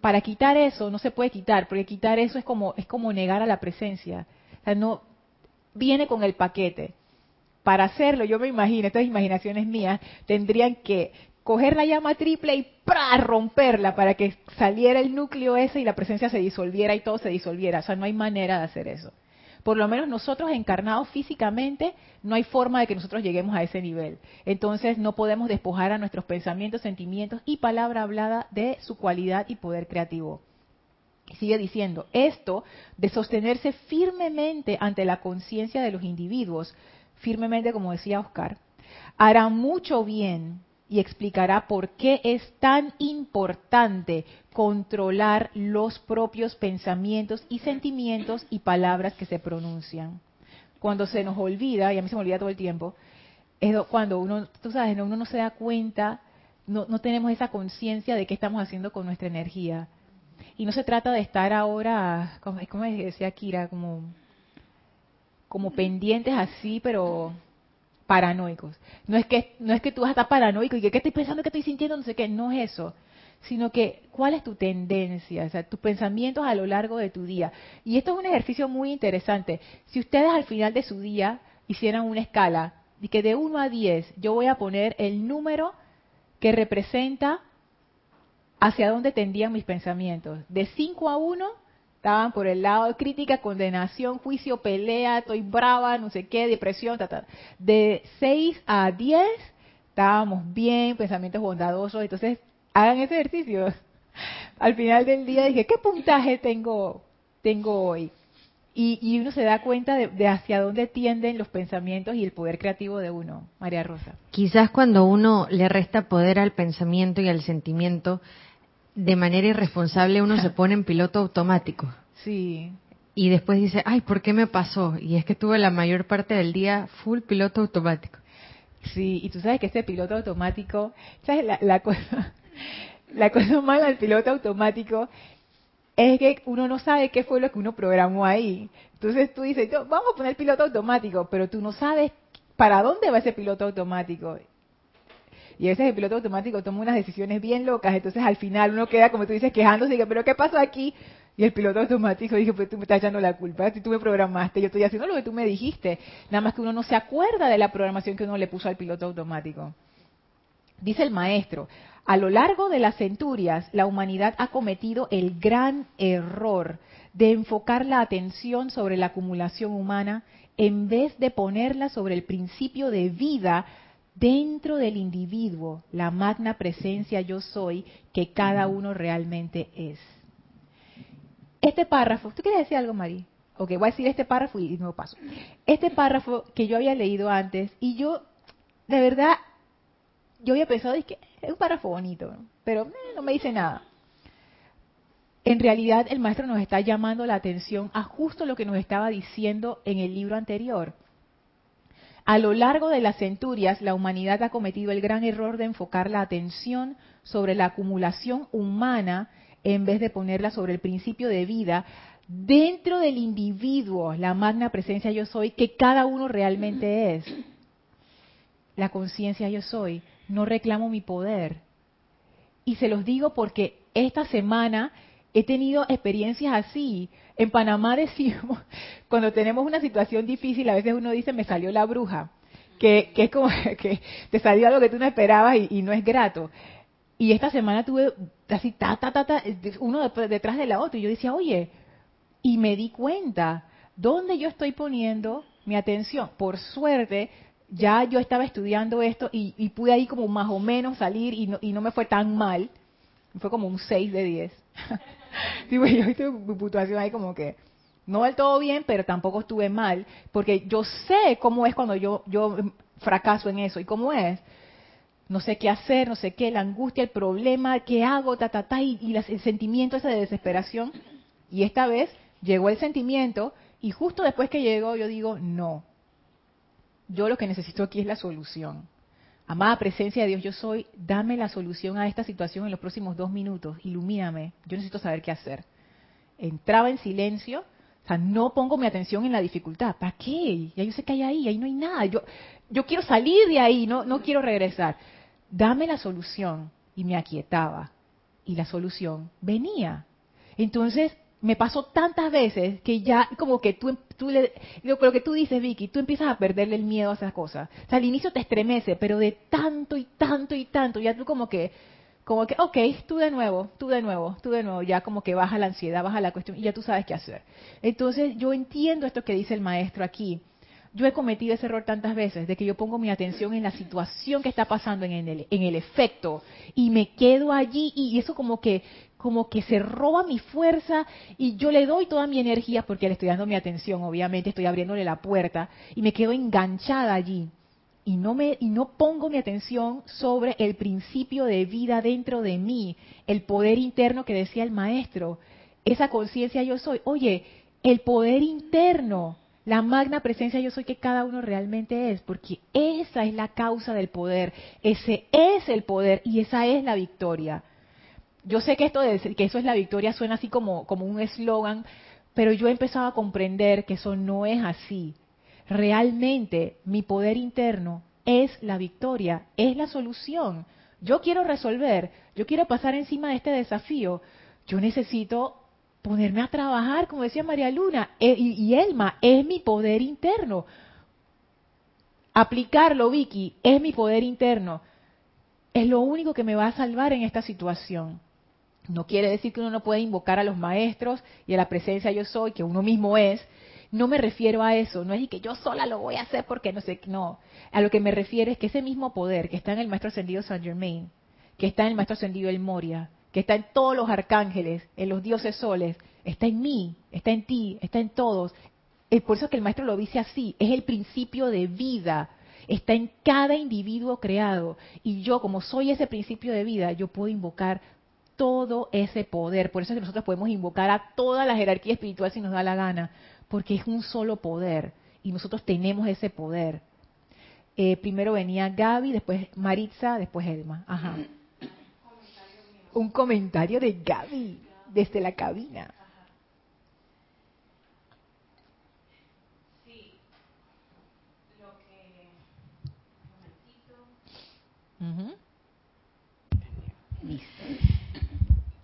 Para quitar eso no se puede quitar, porque quitar eso es como es como negar a la presencia. O sea, no viene con el paquete. Para hacerlo, yo me imagino, estas imaginaciones mías, tendrían que coger la llama triple y ¡pra! romperla para que saliera el núcleo ese y la presencia se disolviera y todo se disolviera. O sea, no hay manera de hacer eso por lo menos nosotros encarnados físicamente, no hay forma de que nosotros lleguemos a ese nivel. Entonces no podemos despojar a nuestros pensamientos, sentimientos y palabra hablada de su cualidad y poder creativo. sigue diciendo, esto de sostenerse firmemente ante la conciencia de los individuos, firmemente como decía Oscar, hará mucho bien y explicará por qué es tan importante controlar los propios pensamientos y sentimientos y palabras que se pronuncian. Cuando se nos olvida, y a mí se me olvida todo el tiempo, es cuando uno, sabes, uno no se da cuenta, no, no tenemos esa conciencia de qué estamos haciendo con nuestra energía. Y no se trata de estar ahora, como, como decía Kira, como, como pendientes así, pero paranoicos. No es que no es que tú vas a estar paranoico y que qué estoy pensando, qué estoy sintiendo, no sé qué, no es eso, sino que cuál es tu tendencia, o sea, tus pensamientos a lo largo de tu día. Y esto es un ejercicio muy interesante. Si ustedes al final de su día hicieran una escala y que de 1 a 10 yo voy a poner el número que representa hacia dónde tendían mis pensamientos, de 5 a 1 estaban por el lado de crítica, condenación, juicio, pelea, estoy brava, no sé qué, depresión, ta, De 6 a 10 estábamos bien, pensamientos bondadosos, entonces hagan ese ejercicio. Al final del día dije, ¿qué puntaje tengo, tengo hoy? Y, uno se da cuenta de, de, hacia dónde tienden los pensamientos y el poder creativo de uno, María Rosa. Quizás cuando uno le resta poder al pensamiento y al sentimiento, de manera irresponsable uno se pone en piloto automático. Sí. Y después dice, ay, ¿por qué me pasó? Y es que tuve la mayor parte del día full piloto automático. Sí, y tú sabes que ese piloto automático, ¿sabes la, la cosa? La cosa mala del piloto automático es que uno no sabe qué fue lo que uno programó ahí. Entonces tú dices, vamos a poner piloto automático, pero tú no sabes para dónde va ese piloto automático. Y a veces el piloto automático toma unas decisiones bien locas, entonces al final uno queda, como tú dices, quejándose, y dice, pero ¿qué pasó aquí? Y el piloto automático dice, pues tú me estás echando la culpa, si tú me programaste, yo estoy haciendo lo que tú me dijiste. Nada más que uno no se acuerda de la programación que uno le puso al piloto automático. Dice el maestro, a lo largo de las centurias, la humanidad ha cometido el gran error de enfocar la atención sobre la acumulación humana en vez de ponerla sobre el principio de vida dentro del individuo, la magna presencia yo soy que cada uno realmente es. Este párrafo, ¿tú quieres decir algo, Mari? Ok, voy a decir este párrafo y nuevo paso. Este párrafo que yo había leído antes y yo, de verdad, yo había pensado, es que es un párrafo bonito, pero eh, no me dice nada. En realidad el maestro nos está llamando la atención a justo lo que nos estaba diciendo en el libro anterior a lo largo de las centurias, la humanidad ha cometido el gran error de enfocar la atención sobre la acumulación humana en vez de ponerla sobre el principio de vida dentro del individuo, la magna presencia yo soy, que cada uno realmente es. La conciencia yo soy. No reclamo mi poder. Y se los digo porque esta semana he tenido experiencias así. En Panamá decimos, cuando tenemos una situación difícil, a veces uno dice, me salió la bruja, que, es como que te salió algo que tú no esperabas y, no es grato. Y esta semana tuve así, ta, ta, ta, ta, uno detrás de la otra, y yo decía, oye, y me di cuenta, ¿dónde yo estoy poniendo mi atención? Por suerte, ya yo estaba estudiando esto y, pude ahí como más o menos salir y no, y no me fue tan mal, fue como un 6 de 10. pues, yo hice mi puntuación ahí como que no del todo bien, pero tampoco estuve mal, porque yo sé cómo es cuando yo, yo fracaso en eso. ¿Y cómo es? No sé qué hacer, no sé qué, la angustia, el problema, qué hago, ta, ta, ta, y, y el sentimiento ese de desesperación. Y esta vez llegó el sentimiento y justo después que llegó yo digo, no, yo lo que necesito aquí es la solución. Amada presencia de Dios, yo soy, dame la solución a esta situación en los próximos dos minutos, ilumíname, yo necesito saber qué hacer. Entraba en silencio, o sea, no pongo mi atención en la dificultad. ¿Para qué? Ya yo sé que hay ahí, ahí no hay nada. Yo, quiero salir de ahí, no quiero regresar. Dame la solución. Y me aquietaba. Y la solución venía. Entonces, me pasó tantas veces que ya como que tú, tú le, lo, que tú dices, Vicky, tú empiezas a perderle el miedo a esas cosas. O sea, al inicio te estremece, pero de tanto y tanto y tanto, ya tú como que, como que, ok, tú de nuevo, tú de nuevo, tú de nuevo, ya como que baja la ansiedad, baja la cuestión y ya tú sabes qué hacer. Entonces, yo entiendo esto que dice el maestro aquí. Yo he cometido ese error tantas veces de que yo pongo mi atención en la situación que está pasando, en el, en el efecto, y me quedo allí y eso como que como que se roba mi fuerza y yo le doy toda mi energía porque le estoy dando mi atención, obviamente estoy abriéndole la puerta y me quedo enganchada allí y no me y no pongo mi atención sobre el principio de vida dentro de mí, el poder interno que decía el maestro, esa conciencia yo soy. Oye, el poder interno, la magna presencia yo soy que cada uno realmente es, porque esa es la causa del poder, ese es el poder y esa es la victoria. Yo sé que esto de decir que eso es la victoria suena así como, como un eslogan, pero yo he empezado a comprender que eso no es así. Realmente mi poder interno es la victoria, es la solución. Yo quiero resolver, yo quiero pasar encima de este desafío. Yo necesito ponerme a trabajar, como decía María Luna, e, y Elma, es mi poder interno. Aplicarlo, Vicky, es mi poder interno. Es lo único que me va a salvar en esta situación. No quiere decir que uno no pueda invocar a los maestros y a la presencia yo soy, que uno mismo es. No me refiero a eso, no es que yo sola lo voy a hacer porque no sé, no. A lo que me refiero es que ese mismo poder que está en el maestro ascendido Saint Germain, que está en el maestro ascendido El Moria, que está en todos los arcángeles, en los dioses soles, está en mí, está en ti, está en todos. Es por eso que el maestro lo dice así, es el principio de vida, está en cada individuo creado. Y yo, como soy ese principio de vida, yo puedo invocar todo ese poder. Por eso es que nosotros podemos invocar a toda la jerarquía espiritual si nos da la gana, porque es un solo poder y nosotros tenemos ese poder. Eh, primero venía Gaby, después Maritza, después Elma. Ajá. Un comentario de Gaby desde la cabina. Sí. Lo que...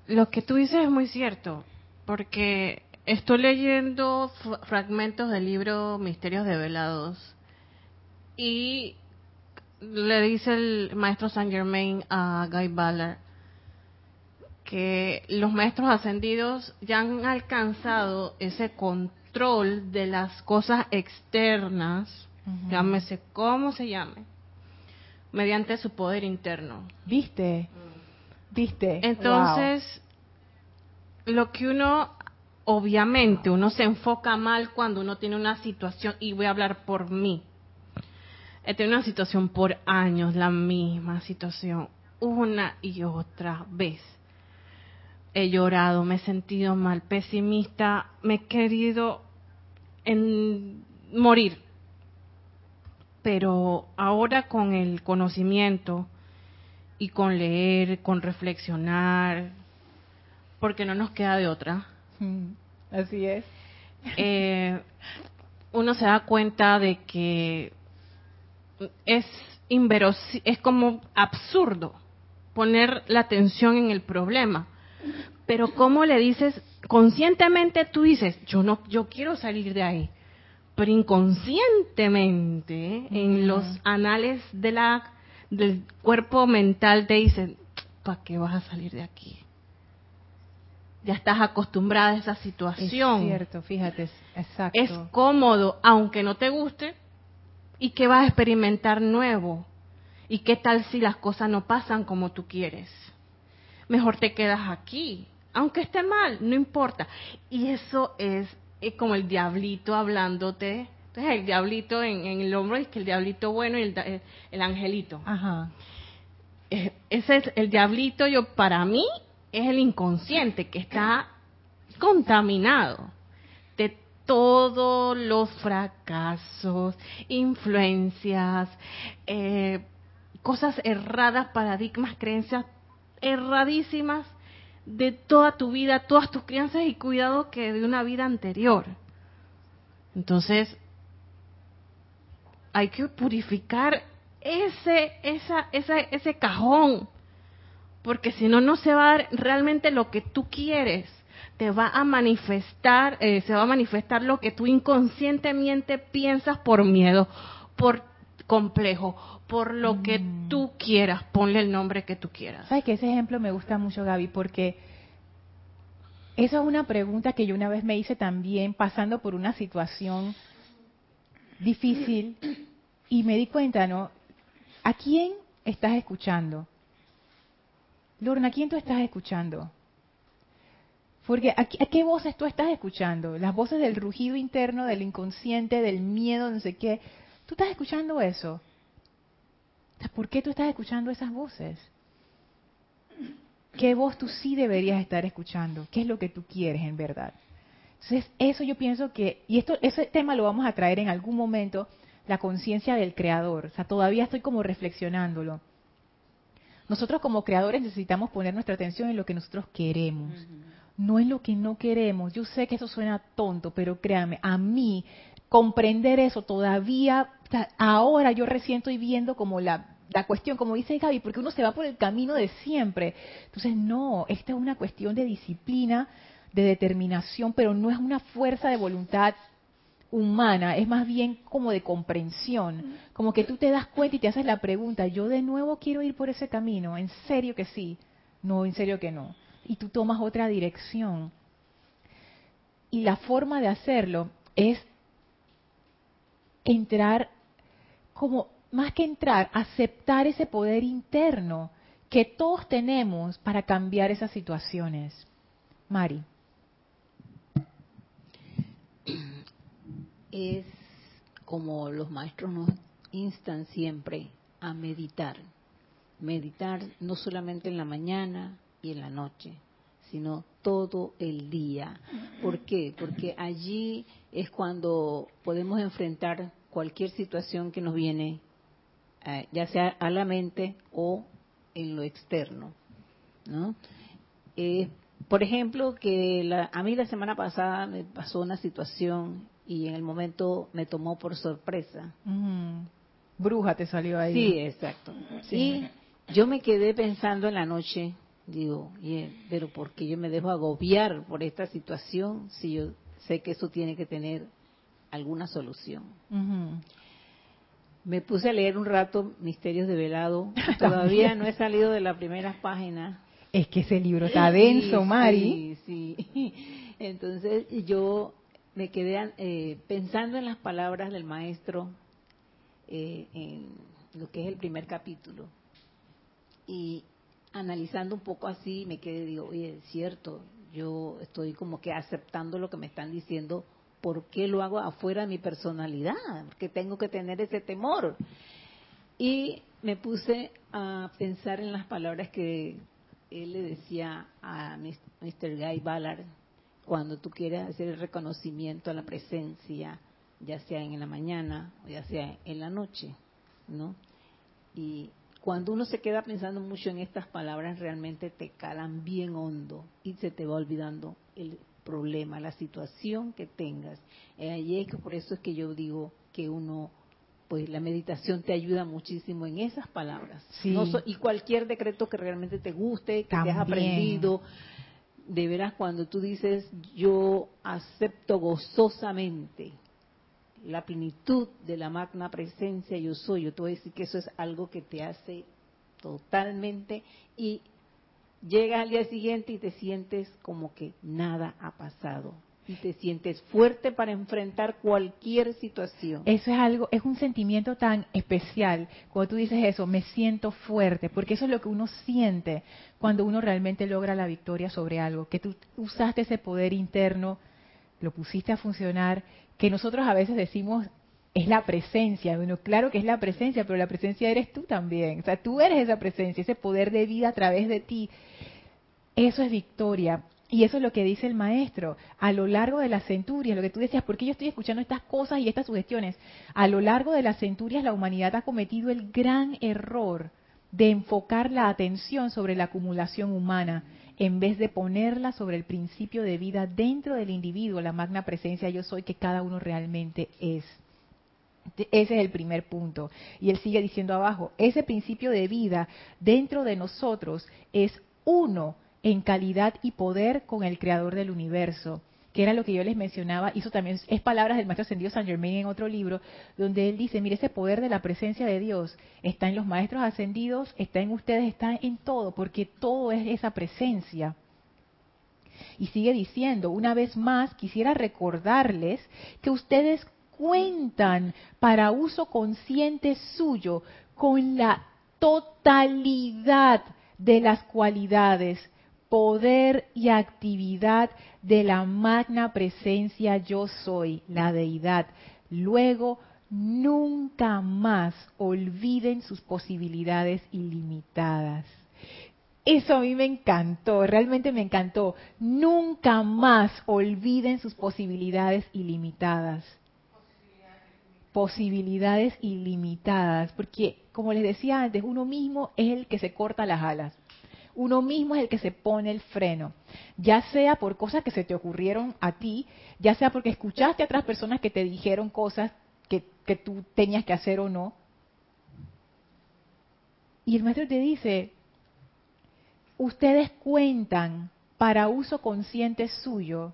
lo que tú dices es muy cierto, porque estoy leyendo fragmentos del libro Misterios Develados y le dice el maestro Saint Germain a Guy Ballard que los maestros ascendidos ya han alcanzado ese control de las cosas externas, llámese como se llame, mediante su poder interno. ¿Viste? ¿Viste? Entonces, lo que uno, obviamente, uno se enfoca mal cuando uno tiene una situación, y voy a hablar por mí. He tenido una situación por años, la misma situación, una y otra vez. He llorado, me he sentido mal, pesimista, me he querido morir. Pero ahora con el conocimiento y con leer, con reflexionar, porque no nos queda de otra. Mm, así es. Eh, uno se da cuenta de que es inverosímil, es como absurdo poner la atención en el problema. Pero ¿cómo le dices? Conscientemente tú dices, yo no, yo quiero salir de ahí. Pero inconscientemente, en los anales de la, del cuerpo mental te dicen, ¿para qué vas a salir de aquí? Ya estás acostumbrada a esa situación. Es cierto, fíjate, exacto. Es cómodo, aunque no te guste, ¿Y qué vas a experimentar nuevo? ¿Y qué tal si las cosas no pasan como tú quieres? Mejor te quedas aquí, aunque esté mal, no importa. Y eso es, como el diablito hablándote. Entonces el diablito en, el hombro es que el diablito bueno y el, el angelito. Ajá. Eh, ese es el diablito, yo para mí es el inconsciente que está contaminado todos los fracasos, influencias, eh, cosas erradas, paradigmas, creencias erradísimas de toda tu vida, todas tus crianzas y cuidado que de una vida anterior. Entonces, hay que purificar ese, esa, esa, ese cajón, porque si no, no se va a dar realmente lo que tú quieres te va a manifestar, eh, se va a manifestar lo que tú inconscientemente piensas por miedo, por complejo, por lo que mm. tú quieras, ponle el nombre que tú quieras. ¿Sabes que ese ejemplo me gusta mucho, Gaby? Porque esa es una pregunta que yo una vez me hice también pasando por una situación difícil y me di cuenta, ¿no? ¿A quién estás escuchando? Lorna, ¿a quién tú estás escuchando? Porque ¿a, qué voces tú estás escuchando? Las voces del rugido interno, del inconsciente, del miedo, no sé qué. ¿Tú estás escuchando eso? ¿Por qué tú estás escuchando esas voces? ¿Qué voz tú sí deberías estar escuchando? ¿Qué es lo que tú quieres en verdad? Entonces, eso yo pienso que, y esto, ese tema lo vamos a traer en algún momento, la conciencia del creador. O sea, todavía estoy como reflexionándolo. Nosotros como creadores necesitamos poner nuestra atención en lo que nosotros queremos no es lo que no queremos. Yo sé que eso suena tonto, pero créame, a mí comprender eso todavía, ahora yo recién estoy viendo como la, la cuestión, como dice Gaby, porque uno se va por el camino de siempre. Entonces, no, esta es una cuestión de disciplina, de determinación, pero no es una fuerza de voluntad humana, es más bien como de comprensión, como que tú te das cuenta y te haces la pregunta, yo de nuevo quiero ir por ese camino, en serio que sí, no, en serio que no y tú tomas otra dirección. Y la forma de hacerlo es entrar como, más que entrar, aceptar ese poder interno que todos tenemos para cambiar esas situaciones. Mari. Es como los maestros nos instan siempre a meditar. Meditar no solamente en la mañana, y en la noche, sino todo el día. ¿Por qué? Porque allí es cuando podemos enfrentar cualquier situación que nos viene, eh, ya sea a la mente o en lo externo. ¿no? Eh, por ejemplo, que la, a mí la semana pasada me pasó una situación y en el momento me tomó por sorpresa. Bruja te salió ahí. Sí, exacto. Y yo me quedé pensando en la noche digo, pero ¿por qué yo me dejo agobiar por esta situación si yo sé que eso tiene que tener alguna solución? Me puse a leer un rato Misterios de Velado. Todavía no he salido de la primera página. Es que ese libro está denso, Mari. Sí, sí. Entonces yo me quedé eh, pensando en las palabras del maestro eh, en lo que es el primer capítulo. Y analizando un poco así, me quedé, digo, oye, es cierto, yo estoy como que aceptando lo que me están diciendo, ¿por qué lo hago afuera de mi personalidad? Porque tengo que tener ese temor. Y me puse a pensar en las palabras que él le decía a Mr. Guy Ballard cuando tú quieres hacer el reconocimiento a la presencia, ya sea en la mañana o ya sea en la noche, ¿no? Y cuando uno se queda pensando mucho en estas palabras, realmente te calan bien hondo y se te va olvidando el problema, la situación que tengas. Eh, por eso es que yo digo que uno, pues la meditación te ayuda muchísimo en esas palabras. y cualquier decreto que realmente te guste, que te has aprendido, de veras cuando tú dices yo acepto gozosamente la plenitud de la magna presencia yo soy, yo te voy a decir que eso es algo que te hace totalmente y llegas al día siguiente y te sientes como que nada ha pasado y te sientes fuerte para enfrentar cualquier situación. Eso es algo, es un sentimiento tan especial. Cuando tú dices eso, me siento fuerte, porque eso es lo que uno siente cuando uno realmente logra la victoria sobre algo, que tú usaste ese poder interno, lo pusiste a funcionar, que nosotros a veces decimos es la presencia. Bueno, claro que es la presencia, pero la presencia eres tú también. O sea, tú eres esa presencia, ese poder de vida a través de ti. Eso es victoria. Y eso es lo que dice el maestro. A lo largo de las centurias, lo que tú decías, ¿por qué yo estoy escuchando estas cosas y estas sugestiones? A lo largo de las centurias la humanidad ha cometido el gran error de enfocar la atención sobre la acumulación humana en vez de ponerla sobre el principio de vida dentro del individuo, la magna presencia yo soy que cada uno realmente es. Ese es el primer punto. Y él sigue diciendo abajo, ese principio de vida dentro de nosotros es uno en calidad y poder con el creador del universo, que era lo que yo les mencionaba, y eso también es palabras del maestro ascendido San Germain en otro libro, donde él dice, mire, ese poder de la presencia de Dios está en los maestros ascendidos, está en ustedes, está en todo, porque todo es esa presencia. Y sigue diciendo, una vez más, quisiera recordarles que ustedes cuentan para uso consciente suyo con la totalidad de las cualidades poder y actividad de la magna presencia yo soy, la deidad. Luego, nunca más olviden sus posibilidades ilimitadas. Eso a mí me encantó, realmente me encantó. Nunca más olviden sus posibilidades ilimitadas. Posibilidades ilimitadas, porque como les decía antes, uno mismo es el que se corta las alas uno mismo es el que se pone el freno, ya sea por cosas que se te ocurrieron a ti, ya sea porque escuchaste a otras personas que te dijeron cosas que, tú tenías que hacer o no. Y el maestro te dice, ustedes cuentan para uso consciente suyo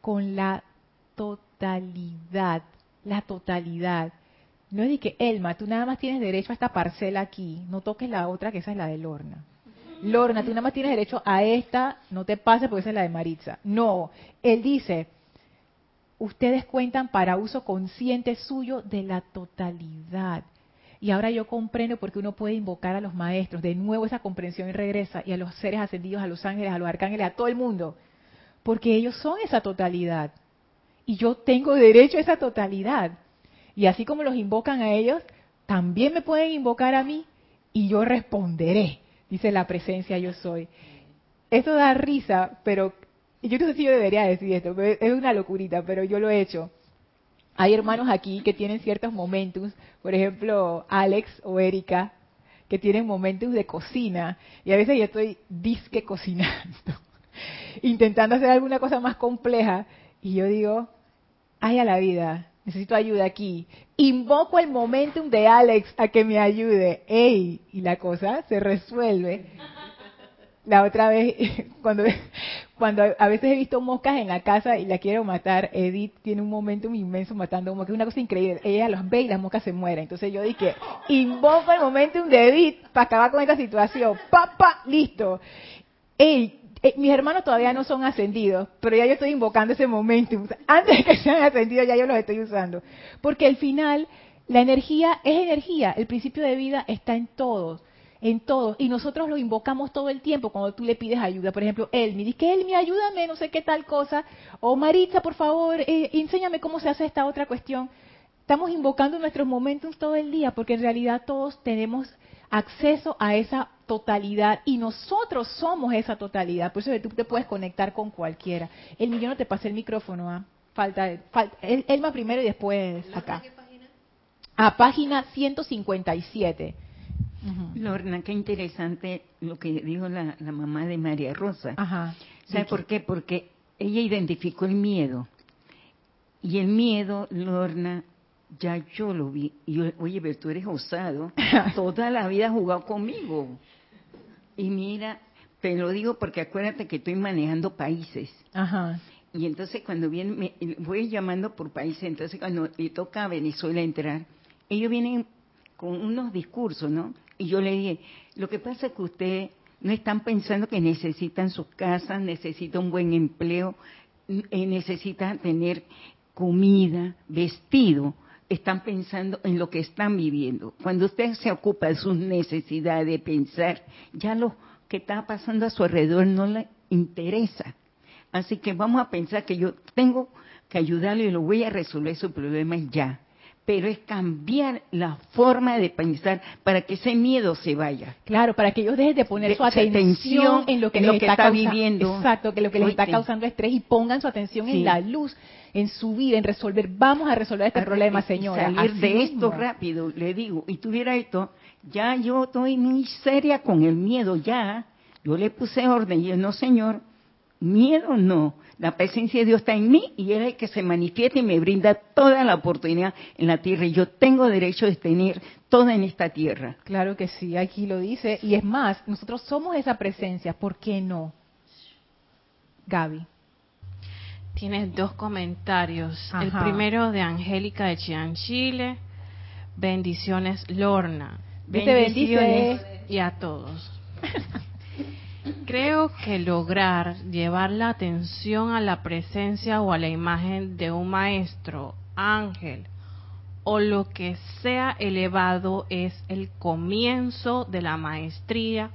con la totalidad, la totalidad. No es de que, Elma, tú nada más tienes derecho a esta parcela aquí, no toques la otra que esa es la de Lorna. Lorna, tú nada más tienes derecho a esta, no te pases porque esa es la de Maritza. No, él dice, ustedes cuentan para uso consciente suyo de la totalidad. Y ahora yo comprendo por qué uno puede invocar a los maestros, de nuevo esa comprensión regresa, y a los seres ascendidos, a los ángeles, a los arcángeles, a todo el mundo, porque ellos son esa totalidad. Y yo tengo derecho a esa totalidad. Y así como los invocan a ellos, también me pueden invocar a mí y yo responderé dice la presencia yo soy. Esto da risa, pero yo no sé si yo debería decir esto, es una locurita, pero yo lo he hecho. Hay hermanos aquí que tienen ciertos momentos, por ejemplo, Alex o Erika, que tienen momentos de cocina, y a veces yo estoy disque cocinando, intentando hacer alguna cosa más compleja, y yo digo, ay a la vida, necesito ayuda aquí. Invoco el momentum de Alex a que me ayude. ¡Ey! Y la cosa se resuelve. la otra vez, cuando, cuando a veces he visto moscas en la casa y la quiero matar, Edith tiene un momento inmenso matando moscas, es una cosa increíble. Ella los ve y las moscas se mueren. Entonces yo dije, invoco el momentum de Edith para acabar con esta situación. ¡Papa! ¡Listo! Ey, eh, mis hermanos todavía no son ascendidos, pero ya yo estoy invocando ese momentum. Antes de que sean ascendidos ya yo los estoy usando. Porque al final, la energía es energía. El principio de vida está en todos en todo. Y nosotros lo invocamos todo el tiempo cuando tú le pides ayuda. Por ejemplo, Elmi, dice que Elmi, ayúdame, no sé qué tal cosa. O Maritza, por favor, eh, enséñame cómo se hace esta otra cuestión. Estamos invocando nuestros momentos todo el día porque en realidad todos tenemos acceso a esa totalidad y nosotros somos esa totalidad. Por eso tú te puedes conectar con cualquiera. Elmi, yo no te pasé el micrófono, ¿ah? Falta, falta Elma primero y después acá. A página 157. Lorna, qué interesante lo que dijo la, mamá de María Rosa. Ajá. ¿Sabe por qué? Porque ella identificó el miedo. Y el miedo, Lorna, ya yo lo vi. Y yo, oye, pero tú eres osado. Toda la vida has jugado conmigo. Y mira, te lo digo porque acuérdate que estoy manejando países. Ajá. Y entonces cuando vienen, me, voy llamando por países, entonces cuando le toca a Venezuela entrar, ellos vienen con unos discursos, ¿no? Y yo le dije, lo que pasa es que ustedes no están pensando que necesitan sus casas, necesitan un buen empleo, eh, necesitan tener comida, vestido, están pensando en lo que están viviendo. Cuando usted se ocupa de sus necesidades, de pensar, ya lo que está pasando a su alrededor no le interesa. Así que vamos a pensar que yo tengo que ayudarle y lo voy a resolver su problema ya pero es cambiar la forma de pensar para que ese miedo se vaya. Claro, para que ellos dejen de poner su atención, en lo que, les está, viviendo. Exacto, que lo que les está causando estrés y pongan su atención en la luz, en su vida, en resolver. Vamos a resolver este problema, señora. Salir de esto rápido, le digo. Y tuviera esto, ya yo estoy muy seria con el miedo, ya. Yo le puse orden y no, señor, miedo no la presencia de Dios está en mí y Él es el que se manifiesta y me brinda toda la oportunidad en la tierra. Y yo tengo derecho de tener toda en esta tierra. Claro que sí, aquí lo dice. Y es más, nosotros somos esa presencia, ¿por qué no? Gaby. Tienes dos comentarios. El primero de Angélica de Chian, Chile. Bendiciones, Lorna. Bendiciones. Y a todos. Creo que lograr llevar la atención a la presencia o a la imagen de un maestro, ángel o lo que sea elevado es el comienzo de la maestría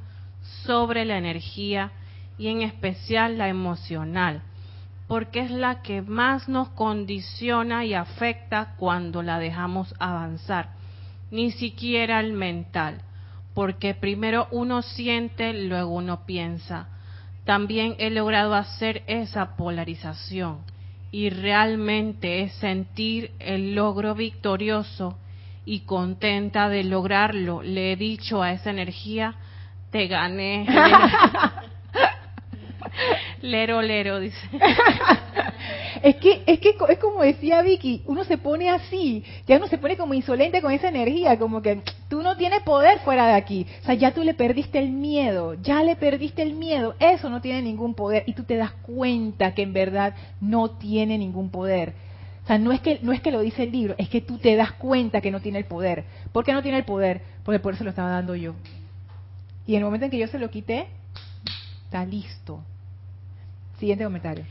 sobre la energía y en especial la emocional, porque es la que más nos condiciona y afecta cuando la dejamos avanzar, ni siquiera el mental porque primero uno siente, luego uno piensa. También he logrado hacer esa polarización y realmente es sentir el logro victorioso y contenta de lograrlo. Le he dicho a esa energía, te gané. lero, lero, dice. Es que, es que es como decía Vicky, uno se pone así, ya uno se pone como insolente con esa energía, como que tú no tienes poder fuera de aquí. O sea, ya tú le perdiste el miedo, ya le perdiste el miedo, eso no tiene ningún poder y tú te das cuenta que en verdad no tiene ningún poder. O sea, no es que no es que lo dice el libro, es que tú te das cuenta que no tiene el poder. ¿Por qué no tiene el poder? Porque por eso lo estaba dando yo. Y en el momento en que yo se lo quité, está listo. Siguiente comentario.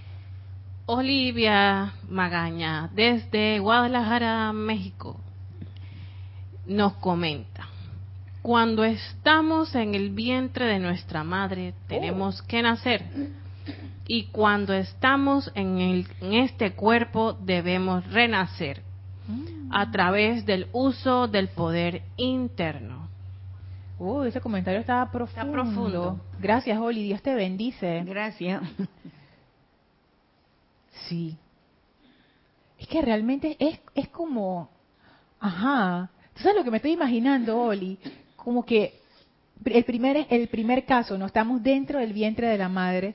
Olivia Magaña, desde Guadalajara, México, nos comenta, cuando estamos en el vientre de nuestra madre tenemos que nacer y cuando estamos en, el, en este cuerpo debemos renacer a través del uso del poder interno. Uh, ese comentario estaba profundo. Está profundo. Gracias, Oli. Dios te bendice. Gracias. Sí. Es que realmente es, es como, ajá, ¿tú sabes lo que me estoy imaginando, Oli? Como que el primer, el primer caso, no estamos dentro del vientre de la madre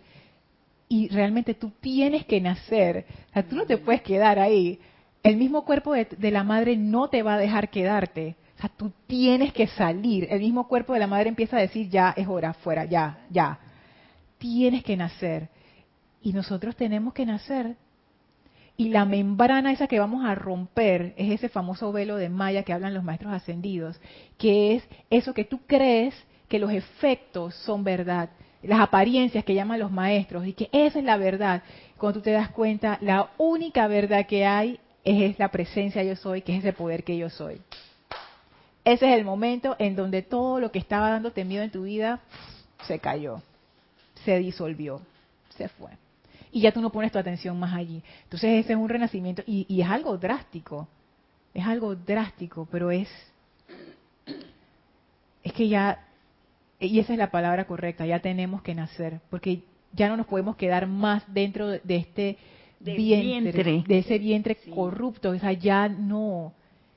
y realmente tú tienes que nacer, o sea, tú no te puedes quedar ahí. El mismo cuerpo de, de la madre no te va a dejar quedarte. O sea, tú tienes que salir. El mismo cuerpo de la madre empieza a decir, ya es hora, fuera, ya, ya. tienes que nacer. Y nosotros tenemos que nacer. Y la membrana esa que vamos a romper es ese famoso velo de Maya que hablan los maestros ascendidos, que es eso que tú crees que los efectos son verdad, las apariencias que llaman los maestros, y que esa es la verdad. Cuando tú te das cuenta, la única verdad que hay es la presencia yo soy, que es ese poder que yo soy. Ese es el momento en donde todo lo que estaba dándote miedo en tu vida se cayó, se disolvió, se fue. Y ya tú no pones tu atención más allí. Entonces ese es un renacimiento y, y es algo drástico, es algo drástico, pero es, es que ya, y esa es la palabra correcta, ya tenemos que nacer, porque ya no nos podemos quedar más dentro de este vientre, de ese vientre corrupto, o sea, ya no,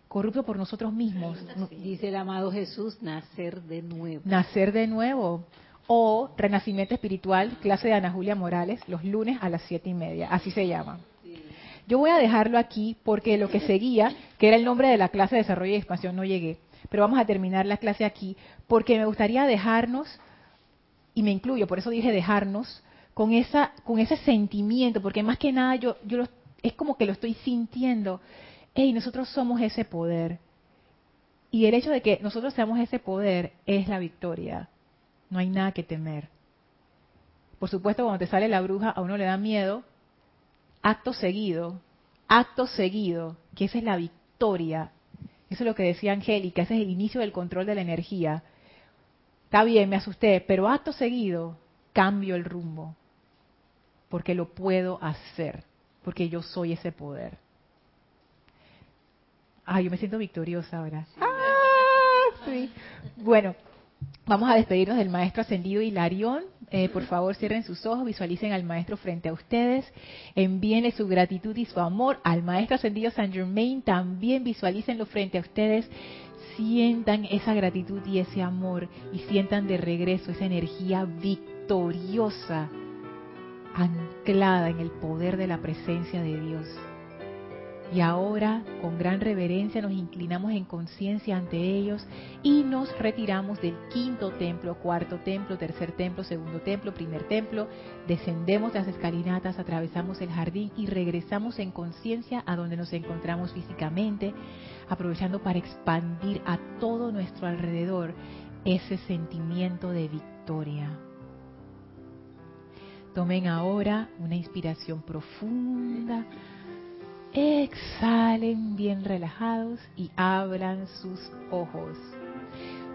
corrupto por nosotros mismos. Dice el amado Jesús, nacer de nuevo. Nacer de nuevo. O Renacimiento Espiritual, clase de Ana Julia Morales, los lunes a las siete y media, así se llama. Yo voy a dejarlo aquí porque lo que seguía, que era el nombre de la clase de desarrollo y expansión, no llegué. Pero vamos a terminar la clase aquí porque me gustaría dejarnos, y me incluyo, por eso dije dejarnos, con esa con ese sentimiento, porque más que nada yo yo es como que lo estoy sintiendo. Hey, nosotros somos ese poder. Y el hecho de que nosotros seamos ese poder es la victoria. No hay nada que temer. Por supuesto, cuando te sale la bruja, a uno le da miedo. Acto seguido, acto seguido, que esa es la victoria. Eso es lo que decía Angélica, ese es el inicio del control de la energía. Está bien, me asusté, pero acto seguido cambio el rumbo porque lo puedo hacer, porque yo soy ese poder. Ay, yo me siento victoriosa ahora. Ah, sí. Bueno, vamos a despedirnos del maestro ascendido Hilarión. Eh, por favor, cierren sus ojos, visualicen al maestro frente a ustedes, envíenle su gratitud y su amor al maestro ascendido Saint Germain, también visualícenlo frente a ustedes, sientan esa gratitud y ese amor y sientan de regreso esa energía victoriosa anclada en el poder de la presencia de Dios. Y ahora, con gran reverencia, nos inclinamos en conciencia ante ellos y nos retiramos del quinto templo, cuarto templo, tercer templo, segundo templo, primer templo. Descendemos las escalinatas, atravesamos el jardín y regresamos en conciencia a donde nos encontramos físicamente, aprovechando para expandir a todo nuestro alrededor ese sentimiento de victoria. Tomen ahora una inspiración profunda. Exhalen bien relajados y abran sus ojos.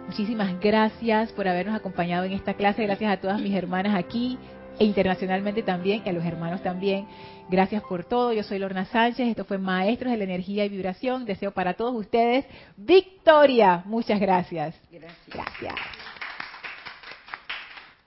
Muchísimas gracias por habernos acompañado en esta clase. Gracias a todas mis hermanas aquí e internacionalmente también, y a los hermanos también. Gracias por todo. Yo soy Lorna Sánchez. Esto fue Maestros de la Energía y Vibración. Deseo para todos ustedes victoria. Muchas gracias. Gracias. gracias.